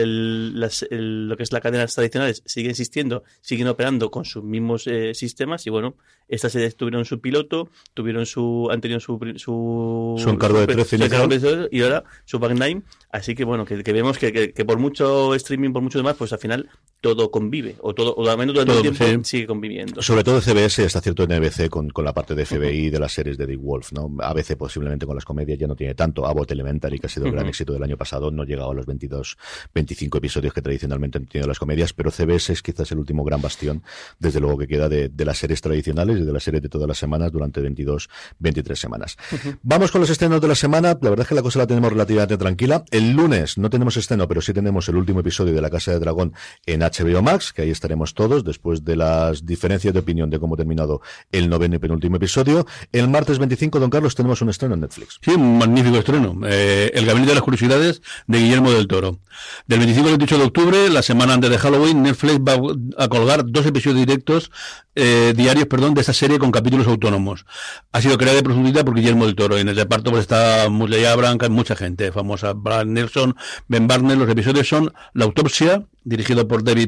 las, lo que es la cadena tradicionales sigue existiendo, siguen operando con sus mismos eh, sistemas y bueno, esta serie tuvieron su piloto, tuvieron su, han tenido su, su, su encargo de 13 y ahora su back nine. Así que bueno, que, que vemos que, que, por mucho streaming, por mucho demás, pues al final todo convive, o todo, o al menos durante el tiempo sigue conviviendo. Sobre todo CBS está cierto en NBC con, con la parte de FBI de las series de Dick Wolf, ¿no? ABC posiblemente con las comedias ya no tiene tanto. Abbott Elementary, que ha sido el gran éxito del año pasado, no ha llegado a los 22, 25 episodios que tradicionalmente han tenido las comedias, pero CBS es quizás el último gran bastión, desde luego que queda de, de las series tradicionales y de las series de todas las semanas durante 22, 23 semanas. Vamos con los estrenos de la semana. La verdad es que la cosa la tenemos relativamente tranquila. El lunes no tenemos estreno, pero sí tenemos el último episodio de La Casa de Dragón en HBO Max, que ahí estaremos todos después de las diferencias de opinión de cómo ha terminado el noveno y penúltimo episodio. El martes 25, don Carlos, tenemos un estreno en Netflix. Sí, un magnífico estreno. Eh, el Gabinete de las Curiosidades de Guillermo del Toro. Del 25 al 28 de octubre, la semana antes de Halloween, Netflix va a colgar dos episodios directos, eh, diarios, perdón, de esta serie con capítulos autónomos. Ha sido creada de profundidad por Guillermo del Toro. En el reparto pues está Musley Abraham, mucha gente famosa. Brian Nelson, Ben Barnes. Los episodios son La Autopsia, dirigido por David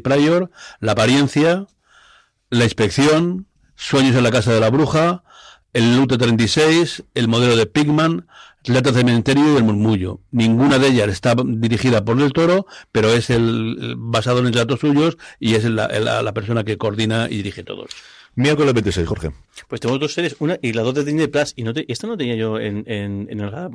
La Apariencia, La Inspección, Sueños en la Casa de la Bruja, El Luto 36, El Modelo de Pigman, Relatos de Cementerio y El Murmullo. Ninguna de ellas está dirigida por Del Toro, pero es el, basado en relatos suyos y es la, la persona que coordina y dirige todos. Miércoles 26, Jorge. Pues tenemos dos series, una y las dos de Disney Plus, y no te, esta no tenía yo en, en, en el radar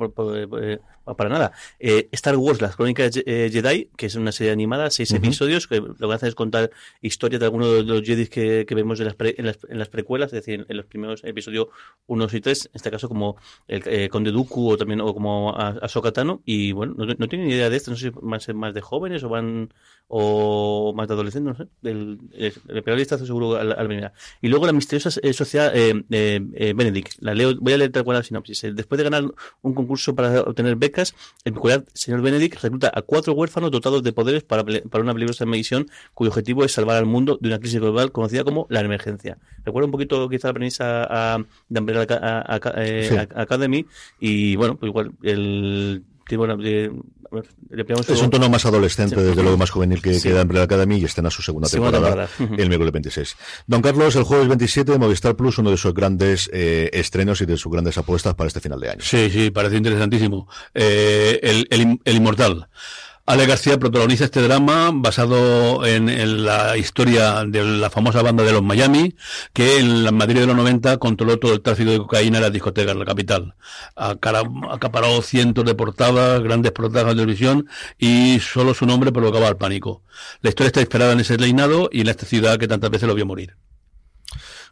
eh, para nada. Eh, Star Wars, las crónicas eh, Jedi, que es una serie animada, seis episodios, que lo que hace es contar historias de algunos de los Jedi que, que vemos en las, en, las, en las precuelas, es decir, en, los primeros episodios 1 y 3, en este caso como el eh, Conde Dooku o también o como Ahsoka Tano, y bueno, no, no tengo ni idea de esto, no sé si van a ser más de jóvenes o van o más de adolescentes, no sé, el, el, el seguro al, al Y luego la misteriosa eh, sociedad eh, eh, Benedict, la leo, voy a leer tal cual la sinopsis. Después de ganar un concurso para obtener becas, el señor Benedict recluta a cuatro huérfanos dotados de poderes para, para una peligrosa misión cuyo objetivo es salvar al mundo de una crisis global conocida como la emergencia. Recuerda un poquito quizá la premisa a, de Umbrella Academy y bueno, pues igual el es un tono más adolescente, desde luego más juvenil que, queda en Umbrella Academy y estrena su segunda, temporada, el miércoles 26. Don Carlos, el jueves 27 de Movistar Plus, uno de sus grandes eh, estrenos y de sus grandes apuestas para este final de año. Sí, sí, parece interesantísimo. Eh, el, el Inmortal. Ale García protagoniza este drama basado en, la historia de la famosa banda de los Miami, que en la Madrid de los 90 controló todo el tráfico de cocaína en las discotecas de la capital. Acaparó cientos de portadas, grandes portadas de televisión y solo su nombre provocaba el pánico. La historia está inspirada en ese reinado y en esta ciudad que tantas veces lo vio morir.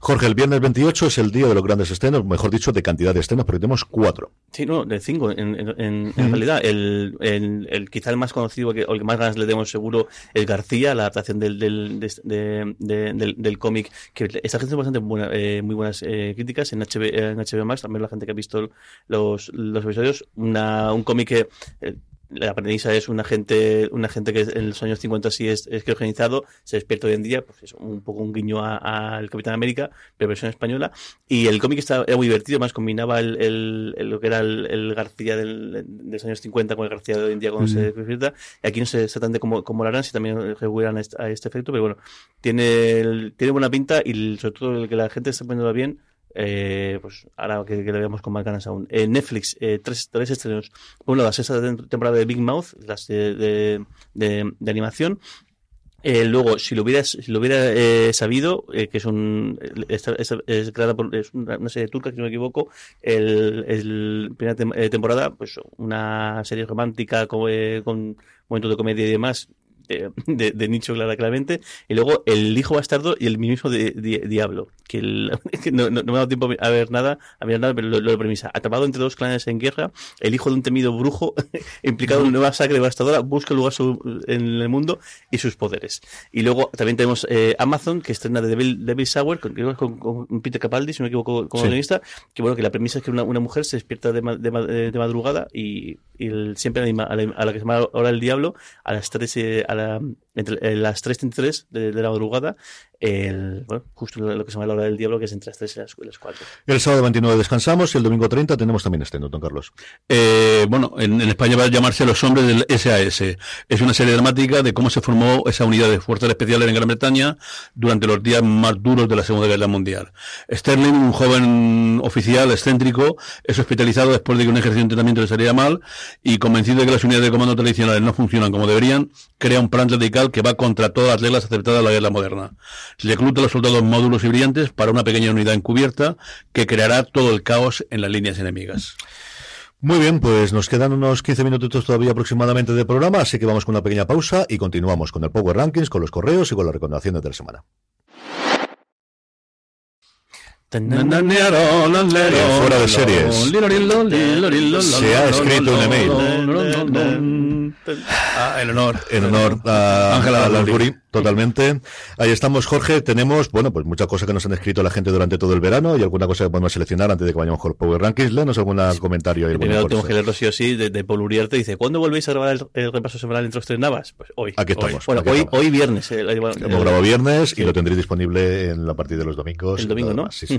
Jorge, el viernes 28 es el día de los grandes estrenos, mejor dicho, de cantidad de estrenos, porque tenemos cuatro. Sí, no, de cinco, en, realidad. El, el, quizá el más conocido, que, o el que más ganas le tenemos seguro, es García, la adaptación del, del, del, cómic, que esta gente bastante buena, eh, muy buenas eh, críticas en HBO, en HBO Max, también la gente que ha visto los, los episodios, una, un cómic que... Eh, la premisa es una gente, una gente que en los años 50 sí es, es criogenizado, se despierta hoy en día, pues es un poco un guiño al Capitán América, pero versión española. Y el cómic está, era muy divertido, más combinaba el, el, lo que era el, García del, de los años 50 con el García de hoy en día cuando se despierta. Y aquí no sé exactamente cómo, cómo lo harán, si también recurrirán a este, a este efecto, pero bueno, tiene, tiene buena pinta y sobre todo el que la gente está poniendo bien eh, pues ahora que, lo veamos con más ganas aún. En Netflix, eh, tres, tres estrenos. Por un lado, la sexta temporada de Big Mouth, las de, de, animación. Eh, luego, si lo hubiera, si lo hubiera eh, sabido, eh, que es, un, es, es, creada por es una, serie turca, si no me equivoco, el, primera temporada, pues una serie romántica con, con momentos de comedia y demás, de, de, nicho claramente. Y luego El hijo bastardo y el mismo de, Diablo, que, no, me ha dado tiempo a ver nada, a ver nada, pero lo, de premisa. Atrapado entre dos clanes en guerra, el hijo de un temido brujo implicado en una nueva sangre devastadora busca lugar en el mundo y sus poderes. Y luego también tenemos eh, Amazon, que estrena de Devil, Devil Sour, con, con, Peter Capaldi, si no me equivoco, como guionista, que bueno, que la premisa es que una, una mujer se despierta de, de, madrugada y, siempre a la, a la, que se llama Hora del Diablo, a las 3, eh, a la, entre eh, las 3.33 de, de la madrugada el, bueno, justo lo que se llama la hora del diablo, que es entre las 3 y las 4. El sábado 29 descansamos y el domingo 30 tenemos también este, don Carlos? Eh, bueno, en, España va a llamarse Los Hombres del SAS. Es una serie dramática de cómo se formó esa unidad de fuerzas especiales en Gran Bretaña durante los días más duros de la Segunda Guerra Mundial. Sterling, un joven oficial excéntrico, es hospitalizado después de que un ejercicio de entrenamiento le saliera mal y convencido de que las unidades de comando tradicionales no funcionan como deberían, crea un plan que va contra todas las reglas aceptadas de la guerra moderna recluta a los soldados módulos y brillantes para una pequeña unidad encubierta que creará todo el caos en las líneas enemigas. Muy bien, pues nos quedan unos 15 minutos todavía aproximadamente de programa, así que vamos con una pequeña pausa y continuamos con el Power Rankings, con los correos y con las recomendaciones de la semana. Fuera de series. Se ha escrito un email. Ah, en honor. En honor a Ángela Lansbury, totalmente. Ahí estamos, Jorge. Tenemos, bueno, pues muchas cosas que nos han escrito la gente durante todo el verano y alguna cosa que podemos seleccionar antes de que vayamos con Power Rankings. Léanos algún comentario. Y primero tengo que leerlo sí o sí de, de Paul Uriarte. Dice, ¿cuándo volvéis a grabar el, repaso semanal entre los tres navas? Pues hoy. Aquí estamos. Bueno, hoy, hoy viernes. Eh, Hemos grabado viernes y lo tendréis disponible en la partida de los domingos. El domingo, ¿no? Sí, sí.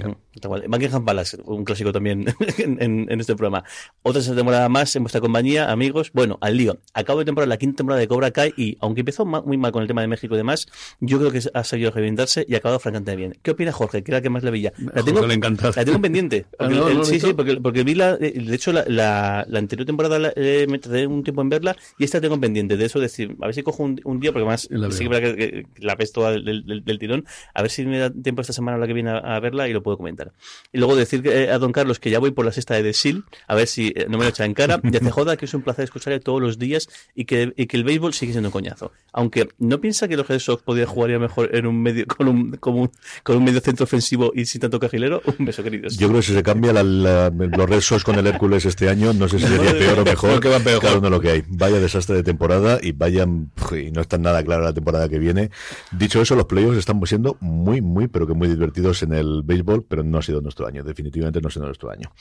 Buckingham Palace, un clásico también en, en, este programa. Otra temporada más en vuestra compañía, amigos. Bueno, al lío. Acabo de temporada, la quinta temporada de Cobra Kai y, aunque empezó muy mal con el tema de México y demás, yo creo que ha seguido reventarse y ha acabado francamente bien. ¿Qué opina Jorge? ¿Qué era que más le veía? La tengo, le la tengo pendiente. sí, sí, porque, porque, vi la, de hecho, la, la, anterior temporada eh, me tardé un tiempo en verla y esta tengo pendiente. De eso decir, a ver si cojo un, día, porque más sí que, la ves toda del, del, tirón, a ver si me da tiempo esta semana la que viene a, verla y lo puedo comentar. Y luego decir eh, a don Carlos que ya voy por la sexta de The Seal, a ver si eh, no me lo echa en cara, y hace joda que es un placer escucharle todos los días y que, y que el béisbol sigue siendo un coñazo. Aunque no piensa que los Red Sox podrían jugar mejor en un medio, con un, con un, con un medio centro ofensivo y sin tanto cajilero, un beso, queridos. Yo creo que si se cambia los Red Sox con el Hércules este año, no sé si sería peor o mejor. que va peor. Cada uno lo que hay. Vaya desastre de temporada y vayan, y no está nada claro la temporada que viene. Dicho eso, los playoffs están siendo muy, muy, pero que muy divertidos en el béisbol, pero no ha sido nuestro año. Definitivamente no ha sido nuestro año.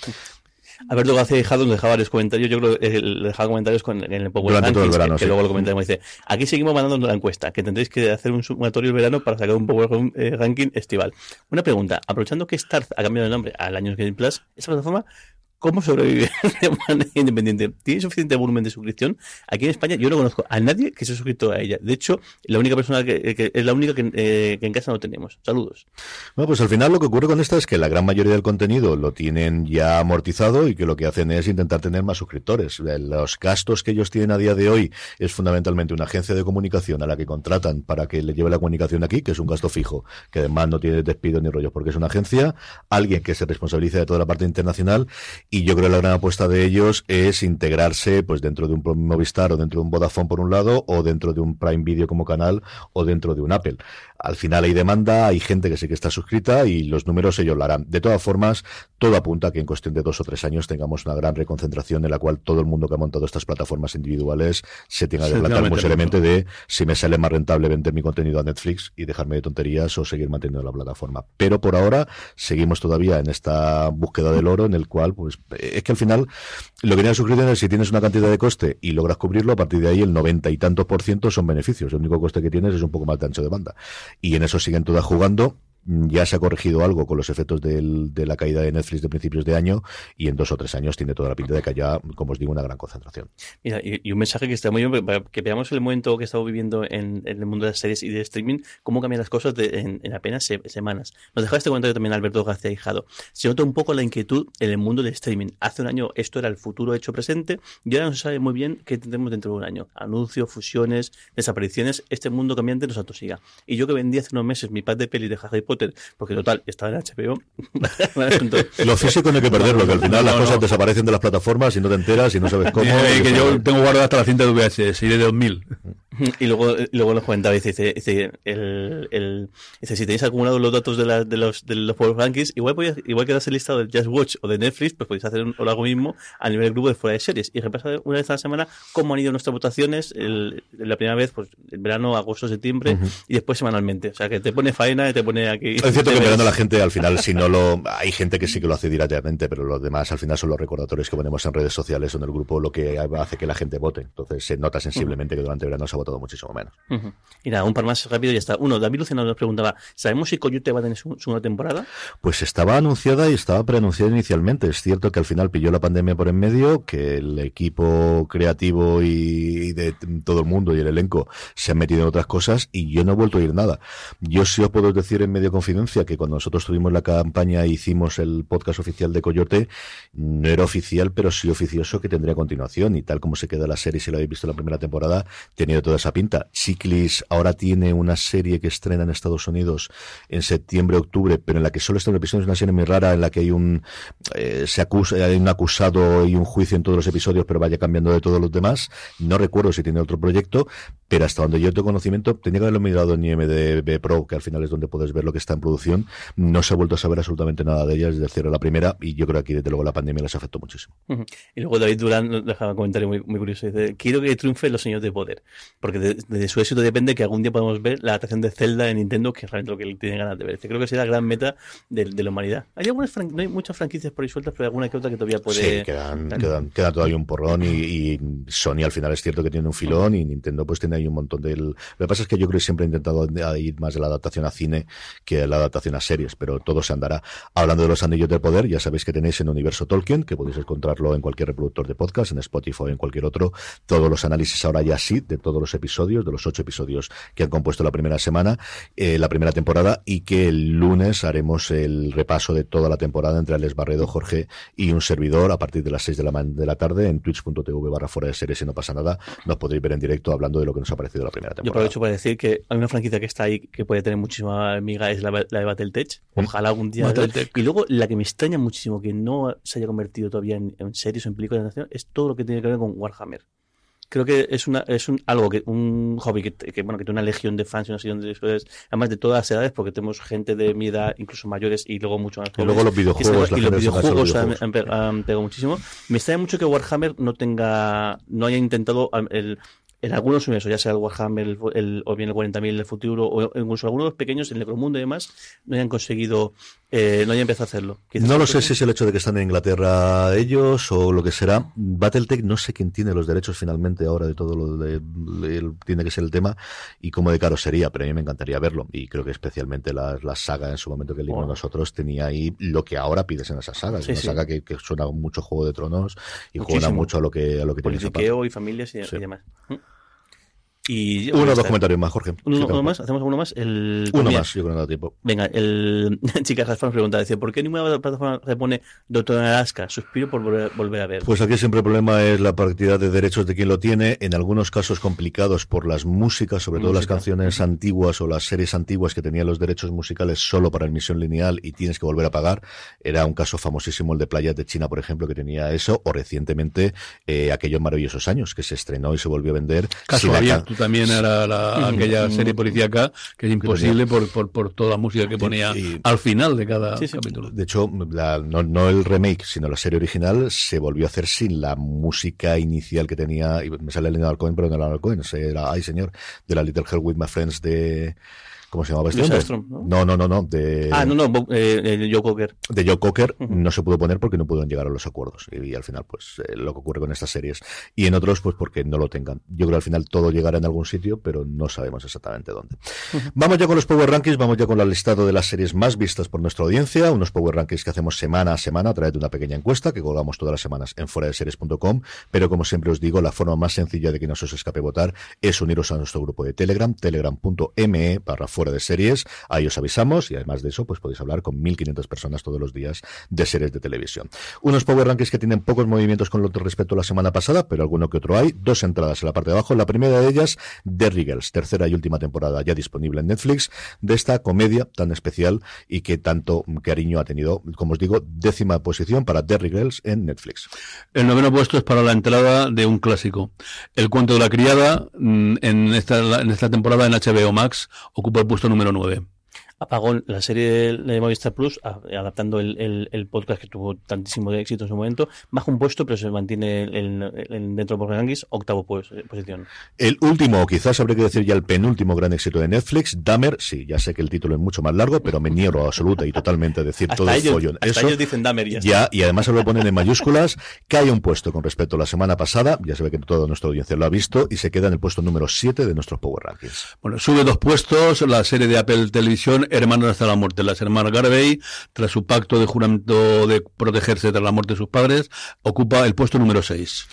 A ver, luego hace dejado, nos dejaba varios comentarios. Yo creo que le dejaba comentarios con, en el Power Durante Rankings, verano, que, luego lo comentamos. Dice: Aquí seguimos mandando la encuesta, que tendréis que hacer un sumatorio el verano para sacar un Power eh, Ranking estival. Una pregunta: aprovechando que Starz ha cambiado de nombre al año Game Plus, ¿esa plataforma cómo sobrevivir de manera independiente. ¿Tiene suficiente volumen de suscripción? Aquí en España yo no conozco a nadie que se ha suscrito a ella. De hecho, la única persona que, es la única eh, que, en casa no tenemos. Saludos. Bueno, pues al final lo que ocurre con esta es que la gran mayoría del contenido lo tienen ya amortizado y que lo que hacen es intentar tener más suscriptores. Los gastos que ellos tienen a día de hoy es fundamentalmente una agencia de comunicación a la que contratan para que le lleve la comunicación aquí, que es un gasto fijo, que además no tiene despido ni rollos porque es una agencia, alguien que se responsabiliza de toda la parte internacional y yo creo que la gran apuesta de ellos es integrarse pues dentro de un Movistar o dentro de un Vodafone por un lado o dentro de un Prime Video como canal o dentro de un Apple. Al final hay demanda, hay gente que sí que está suscrita y los números ellos lo harán. De todas formas, todo apunta a que en cuestión de dos o tres años tengamos una gran reconcentración en la cual todo el mundo que ha montado estas plataformas individuales se tenga que plantar muy seriamente de si me sale más rentable vender mi contenido a Netflix y dejarme de tonterías o seguir manteniendo la plataforma. Pero por ahora seguimos todavía en esta búsqueda del oro en el cual, pues, es que al final lo que tienes suscripción es si tienes una cantidad de coste y logras cubrirlo, a partir de ahí el noventa y tantos por ciento son beneficios. El único coste que tienes es un poco más de ancho de banda. Y en eso siguen todas jugando ya se ha corregido algo con los efectos del, de la caída de Netflix de principios de año y en dos o tres años tiene toda la pinta de que haya, como os digo, una gran concentración. Mira, y, un mensaje que está muy bien, para que veamos el momento que estamos viviendo en, el mundo de las series y de streaming, cómo cambian las cosas en, apenas semanas. Nos dejaba este comentario también Alberto García Hijado. Se nota un poco la inquietud en el mundo del streaming. Hace un año esto era el futuro hecho presente y ahora no se sabe muy bien qué tendremos dentro de un año. Anuncios, fusiones, desapariciones, este mundo cambiante nos atosiga. Y yo que vendí hace unos meses mi pad de peli de Harry Potter porque total, estaba en HBO. lo físico no hay que perderlo, que al final las cosas desaparecen de las plataformas y no te enteras y no sabes cómo. que yo tengo guardada hasta la cinta de VHS y de 2000. Y luego, luego nos comentaba, dice, dice, el, el, dice, si tenéis acumulados los datos de, la, de los de los Power Rankings, igual podéis, igual que das el listado de Just Watch o de Netflix, pues podéis hacer un, algo mismo a nivel del grupo de fuera de series. Y repasar una vez a la semana cómo han ido nuestras votaciones, el, la primera vez, pues, el verano, agosto, septiembre, y después semanalmente. O sea, que te pone faena y te pone aquí. Es cierto que mirando a la gente, al final, si no lo, hay gente que sí que lo hace directamente, pero los demás, al final, son los recordatorios que ponemos en redes sociales o en el grupo lo que hace que la gente vote. Entonces, se nota sensiblemente que durante el verano se ha votado muchísimo menos. Y nada, un par más rápido y ya está. Uno, David Lucena nos preguntaba, ¿sabemos si Coyote va a tener su, segunda temporada? Pues estaba anunciada y estaba preanunciada inicialmente. Es cierto que al final pilló la pandemia por en medio, que el equipo creativo y de todo el mundo y el elenco se han metido en otras cosas y yo no he vuelto a ir nada. Yo sí os puedo decir en medio confidencia que cuando nosotros tuvimos la campaña e hicimos el podcast oficial de Coyote, no era oficial, pero sí oficioso que tendría continuación y tal como se queda la serie, si lo habéis visto en la primera temporada, tenía toda esa pinta. Chiclis ahora tiene una serie que estrena en Estados Unidos en septiembre, octubre, pero en la que solo está un episodio, es una serie muy rara en la que hay un eh, se acusa, hay un acusado y un juicio en todos los episodios, pero vaya cambiando de todos los demás. No recuerdo si tiene otro proyecto, pero hasta donde yo tengo conocimiento, tenía que haberlo mirado en IMDb Pro, que al final es donde puedes ver lo que está en producción. No se ha vuelto a saber absolutamente nada de ella desde cero la primera, y yo creo que aquí desde luego la pandemia les afectó muchísimo. Y luego David Durán dejaba un comentario muy, muy curioso. Dice, quiero que triunfen los señores de poder, porque de, su éxito depende que algún día podamos ver la adaptación de Zelda en Nintendo, que es realmente lo que él tiene ganas de ver. Creo que será la gran meta de, la humanidad. Hay algunas no hay muchas franquicias por ahí sueltas, pero hay alguna que otra que todavía puede... Sí, quedan, quedan, queda todavía un porrón y, y, Sony al final es cierto que tiene un filón y Nintendo pues tiene ahí un montón del lo que pasa es que yo creo que siempre he intentado ir más de la adaptación a cine que la adaptación a series, pero todo se andará. Hablando de los anillos del poder, ya sabéis que tenéis en Universo Tolkien, que podéis encontrarlo en cualquier reproductor de podcast, en Spotify o en cualquier otro, todos los análisis ahora ya sí de todos los episodios, de los ocho episodios que han compuesto la primera semana, eh, la primera temporada, y que el lunes haremos el repaso de toda la temporada entre Alex Barredo, Jorge y un servidor a partir de las seis de la, de la tarde en twitch.tv barra fuera de series y no pasa nada. Nos podréis ver en directo hablando de lo que nos ha parecido la primera temporada aprovecho para decir que hay una franquicia que está ahí que puede tener muchísima amiga, es la, de Battletech. Ojalá algún día. Y luego la que me extraña muchísimo que no se haya convertido todavía en, series o en películas de nación es todo lo que tiene que ver con Warhammer. Creo que es una es un algo que un hobby que, bueno que tiene una legión de fans y una legión de además de todas las edades porque tenemos gente de mi edad incluso mayores y luego mucho más y luego los videojuegos y los videojuegos, han, pegado muchísimo. Me extraña mucho que Warhammer no tenga no haya intentado el en algunos universos, ya sea el Warhammer el, o bien el 40.000 del futuro, o incluso algunos pequeños, el Necromundo y demás, no hayan conseguido, eh, no hayan empezado a hacerlo. no lo sé si es el hecho de que están en Inglaterra ellos o lo que será. Battletech, no sé quién tiene los derechos finalmente ahora de todo lo de, tiene que ser el tema y cómo de caro sería, pero a mí me encantaría verlo. Y creo que especialmente la, la saga en su momento que leímos nosotros tenía ahí lo que ahora pides en esa saga. Es una saga que, suena mucho Juego de Tronos y juega mucho a lo que, a lo que Politiqueo y familias y, y demás. ¿Mm? Y, Uno o dos comentarios más, Jorge. Uno, más, hacemos uno más. El, uno más, yo creo que no tiempo. Venga, el Chica Hasfan pregunta, dice, ¿por qué ninguna plataforma se pone Doctor Alaska? Suspiro por volver, a ver. Pues aquí siempre el problema es la partida de derechos de quien lo tiene, en algunos casos complicados por las músicas, sobre todo las canciones antiguas o las series antiguas que tenían los derechos musicales solo para emisión lineal y tienes que volver a pagar. Era un caso famosísimo el de Playas de China, por ejemplo, que tenía eso, o recientemente eh, aquellos maravillosos años que se estrenó y se volvió a vender. Caso también era la, aquella serie policíaca que es imposible por, por, por, toda la música que ponía al final de cada capítulo. De hecho, no, no, el remake, sino la serie original se volvió a hacer sin la música inicial que tenía, y me sale el Leonard Cohen, pero no era Cohen, era, ay señor, de la Little Hell with My Friends de ¿Cómo se llamaba este ¿no? ¿no? no, no, De, ah, no, no, eh, Joe Cocker. De Joe Cocker no se pudo poner porque no pudieron llegar a los acuerdos. Y, al final, pues, eh, lo que ocurre con estas series. Y en otros, pues, porque no lo tengan. Yo creo que al final todo llegará en algún sitio, pero no sabemos exactamente dónde. Vamos ya con los Power Rankings, vamos ya con el listado de las series más vistas por nuestra audiencia. Unos Power Rankings que hacemos semana a semana a través de una pequeña encuesta que colgamos todas las semanas en series.com Pero como siempre os digo, la forma más sencilla de que no se os escape votar es uniros a nuestro grupo de Telegram, telegram.me barra fuera de series Ahí os avisamos y además de eso, pues podéis hablar con 1.500 personas todos los días de series de televisión. Unos Power Rankings que tienen pocos movimientos con lo respecto a la semana pasada, pero alguno que otro hay. Dos entradas en la parte de abajo. La primera de ellas, The Girls, tercera y última temporada ya disponible en Netflix, de esta comedia tan especial y que tanto cariño ha tenido, como os digo, décima posición para The Girls en Netflix. El noveno puesto es para la entrada de un clásico. El cuento de la criada, mm, en esta, en esta temporada en HBO Max, ocupa puesto número 9 apagó la serie de Movistar Plus, adaptando el, el, podcast que tuvo tantísimo de éxito en su momento, baja un puesto, pero se mantiene el, dentro de Rankings, octavo pues, posición. El último, o quizás habría que decir ya el penúltimo gran éxito de Netflix, Dahmer, sí, ya sé que el título es mucho más largo, pero me niego absoluta y totalmente a decir todo el follón. Hasta ellos dicen Dahmer ya. ya y además se lo ponen en mayúsculas, cae un puesto con respecto a la semana pasada, ya se ve que toda nuestra audiencia lo ha visto, y se queda en el puesto número 7 de nuestros Power Rankings. Bueno, sube dos puestos la serie de Apple Televisión Hermanos hasta la muerte. Las hermanas Garvey, tras su pacto de juramento de protegerse tras la muerte de sus padres, ocupa el puesto número 6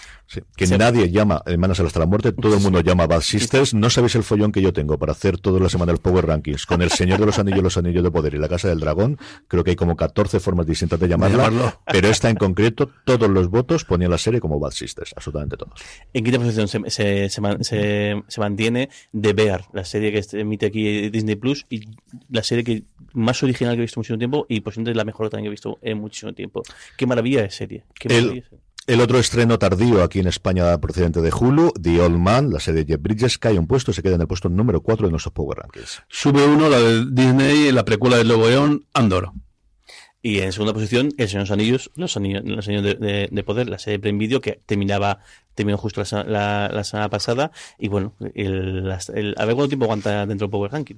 que nadie llama Hermanas hasta la muerte, todo el mundo llama Bad Sisters. No sabéis el follón que yo tengo para hacer toda la semana el Power Rankings con El Señor de los Anillos, Los Anillos de Poder y La Casa del Dragón. Creo que hay como 14 formas distintas de llamarla, pero esta en concreto, todos los votos ponían la serie como Bad Sisters, absolutamente todos. En quinta posición se, se, mantiene The Bear, la serie que emite aquí Disney Plus y la serie que más original que he visto en muchísimo tiempo y posiblemente la mejor también que he visto en muchísimo tiempo. Qué maravilla de serie. Qué maravilla de serie. El otro estreno tardío aquí en España procedente de Hulu, The Old Man, la serie de Jeff Bridges, cae un puesto, se queda en el puesto número 4 de nuestros Power Rankings. Sube uno la de Disney, la precuela del Lobo León, Andor. Y en segunda posición, El Señor de los Anillos, Los Anillos, los de, Poder, la serie de Prime Video que terminaba terminó justo la, la, semana pasada y bueno, el, a ver cuánto tiempo aguanta dentro del Power Ranking.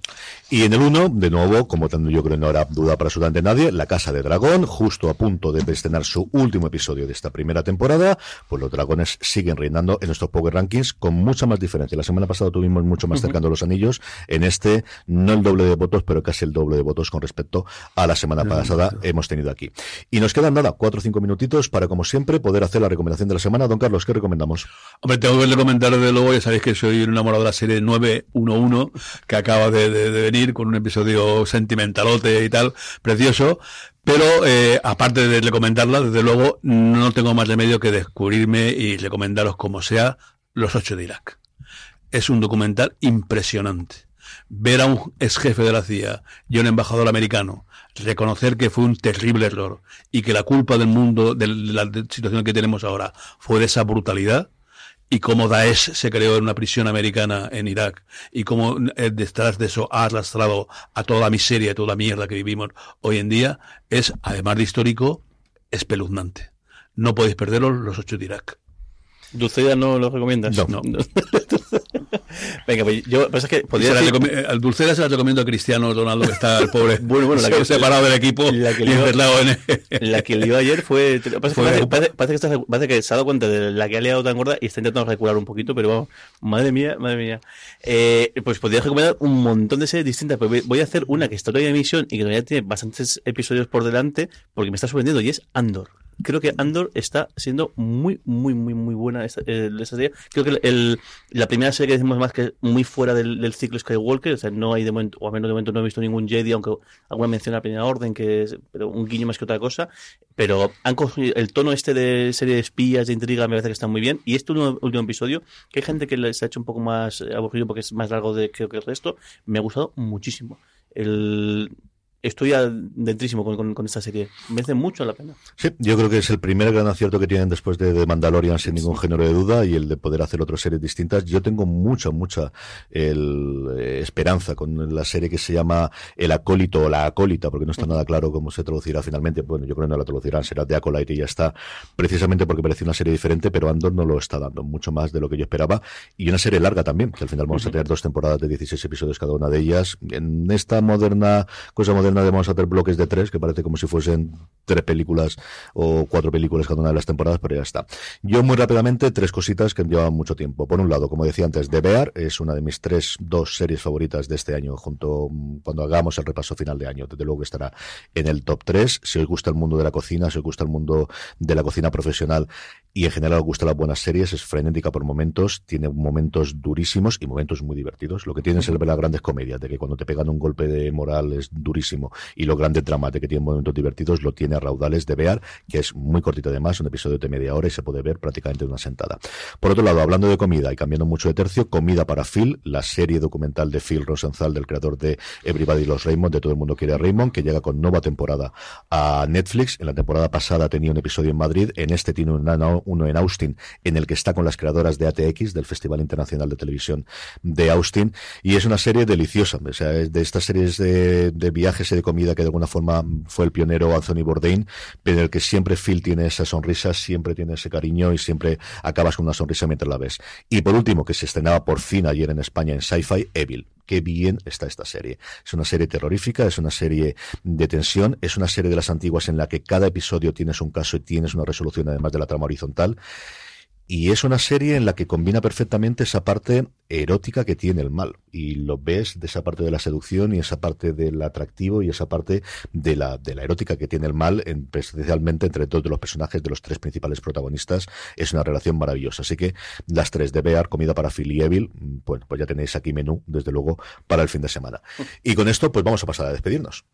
Y en el 1, de nuevo, como yo creo no habrá duda para absolutamente nadie, La Casa de Dragón, justo a punto de estrenar su último episodio de esta primera temporada, pues los dragones siguen reinando en nuestros Power Rankings con mucha más diferencia. La semana pasada tuvimos mucho más cercano los anillos, en este no el doble de votos, pero casi el doble de votos con respecto a la semana pasada hemos tenido aquí. Y nos quedan nada, cuatro o cinco minutitos para, como siempre, poder hacer la recomendación de la semana. Don Carlos, ¿qué recomendamos? Hombre, tengo que comentar de luego, ya sabéis que soy enamorado de la serie 911, que acaba de, venir con un episodio sentimentalote y tal, precioso. Pero eh, aparte de recomendarla, desde luego no tengo más remedio que descubrirme y recomendaros como sea Los Ocho de Irak. Es un documental impresionante. Ver a un ex jefe de la CIA y un embajador americano reconocer que fue un terrible error y que la culpa del mundo, de la situación que tenemos ahora, fue de esa brutalidad y cómo Daesh se creó en una prisión americana en Irak y cómo eh, detrás de eso ha arrastrado a toda la miseria y toda la mierda que vivimos hoy en día, es, además de histórico, espeluznante. No podéis perderos los ocho de Irak. Dulceida no lo recomiendas. No. Venga, pues yo pasa que podría Se la decir- recome- al Dulcera se la recomiendo a Cristiano Ronaldo, que está el pobre Bueno, bueno, la que- separado del equipo la que lió- La que lió ayer fue. Que parece, parece- parece que está- parece que se ha dado cuenta de la que ha liado tan gorda y está intentando recular un poquito, pero vamos, madre mía, madre mía. Eh, pues podría recomendar un montón de series distintas, pero voy- voy a hacer una que está todavía en emisión y que todavía tiene bastantes episodios por delante porque me está sorprendiendo y es Andor. Creo que Andor está siendo muy, muy, muy, muy buena esta, eh, esta serie. Creo que el, la primera serie que decimos más que es muy fuera del, del ciclo Skywalker, o sea, no hay de momento, o al menos de momento no he visto ningún Jedi, aunque alguna mención a la primera orden, que es pero un guiño más que otra cosa. Pero han cogido el tono este de serie de espías, de intriga, me parece que está muy bien. Y este último, episodio, que hay gente que les ha hecho un poco más aburrido porque es más largo de creo que el resto, me ha gustado muchísimo. El, estoy adentrísimo con, con, con esta serie. Merece mucho la pena. Sí, yo creo que es el primer gran acierto que tienen después de, de Mandalorian, sin ningún género de duda, y el de poder hacer otras series distintas. Yo tengo mucha, mucha el, eh, esperanza con la serie que se llama El Acólito o La Acólita, porque no está nada claro cómo se traducirá finalmente. Bueno, yo creo que no la traducirán, será The Acolyte y ya está, precisamente porque parece una serie diferente, pero Andor no lo está dando mucho más de lo que yo esperaba. Y una serie larga también, que al final vamos a tener dos temporadas de 16 episodios cada una de ellas. En esta moderna, cosa moderna de vamos a hacer bloques de tres, que parece como si fuesen tres películas o cuatro películas cada una de las temporadas, pero ya está. Yo muy rápidamente, tres cositas que llevan mucho tiempo. Por un lado, como decía antes, The Bear es una de mis tres, dos series favoritas de este año, junto cuando hagamos el repaso final de año. Desde luego que estará en el top 3. Si os gusta el mundo de la cocina, si os gusta el mundo de la cocina profesional y en general os gustan las buenas series, es frenética por momentos, tiene momentos durísimos y momentos muy divertidos. Lo que tiene es el ver las grandes comedias, de que cuando te pegan un golpe de moral es durísimo y los grandes dramas de que tiene momentos divertidos lo tiene a raudales de Bear, que es muy cortito además, un episodio de media hora y se puede ver prácticamente de una sentada. Por otro lado, hablando de comida y cambiando mucho de tercio, Comida para Phil, la serie documental de Phil Rosenthal, del creador de Everybody Los Raymond, de Todo el Mundo Quiere a Raymond, que llega con nueva temporada a Netflix. En la temporada pasada tenía un episodio en Madrid, en este tiene una- uno en Austin, en el que está con las creadoras de ATX, del Festival Internacional de Televisión de Austin, y es una serie deliciosa, o sea, de estas series de, de viajes y de comida que de alguna forma fue el pionero Anthony Bourdain, pero en el que siempre Phil tiene esa sonrisa, siempre tiene ese cariño y siempre acabas con una sonrisa mientras la ves. Y por último, que se estrenaba por fin ayer en España en Sci-Fi, Evil. Qué bien está esta serie. Es una serie terrorífica, es una serie de tensión, es una serie de las antiguas en la que cada episodio tienes un caso y tienes una resolución además de la trama horizontal. Y es una serie en la que combina perfectamente esa parte erótica que tiene el mal. Y lo ves de esa parte de la seducción y esa parte del atractivo y esa parte de la, de la erótica que tiene el mal, en- especialmente entre todos los personajes de los tres principales protagonistas. Es una relación maravillosa. Así que las tres de Bear, comida para Phil y Evil, mm, bueno, pues ya tenéis aquí menú, desde luego, para el fin de semana. Y con esto, pues vamos a pasar a despedirnos.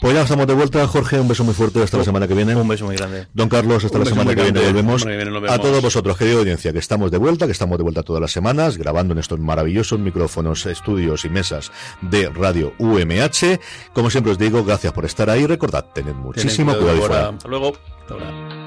Pues ya estamos de vuelta, Jorge, un beso muy fuerte hasta la semana que viene. Un beso muy grande. Don Carlos, hasta Un la semana que viene volvemos. Viene A todos vosotros, querida audiencia, que estamos de vuelta, que estamos de vuelta todas las semanas, grabando en estos maravillosos micrófonos, estudios y mesas de Radio UMH. Como siempre os digo, gracias por estar ahí. Recordad, tened muchísimo cuidado. Hasta luego. Hasta ahora.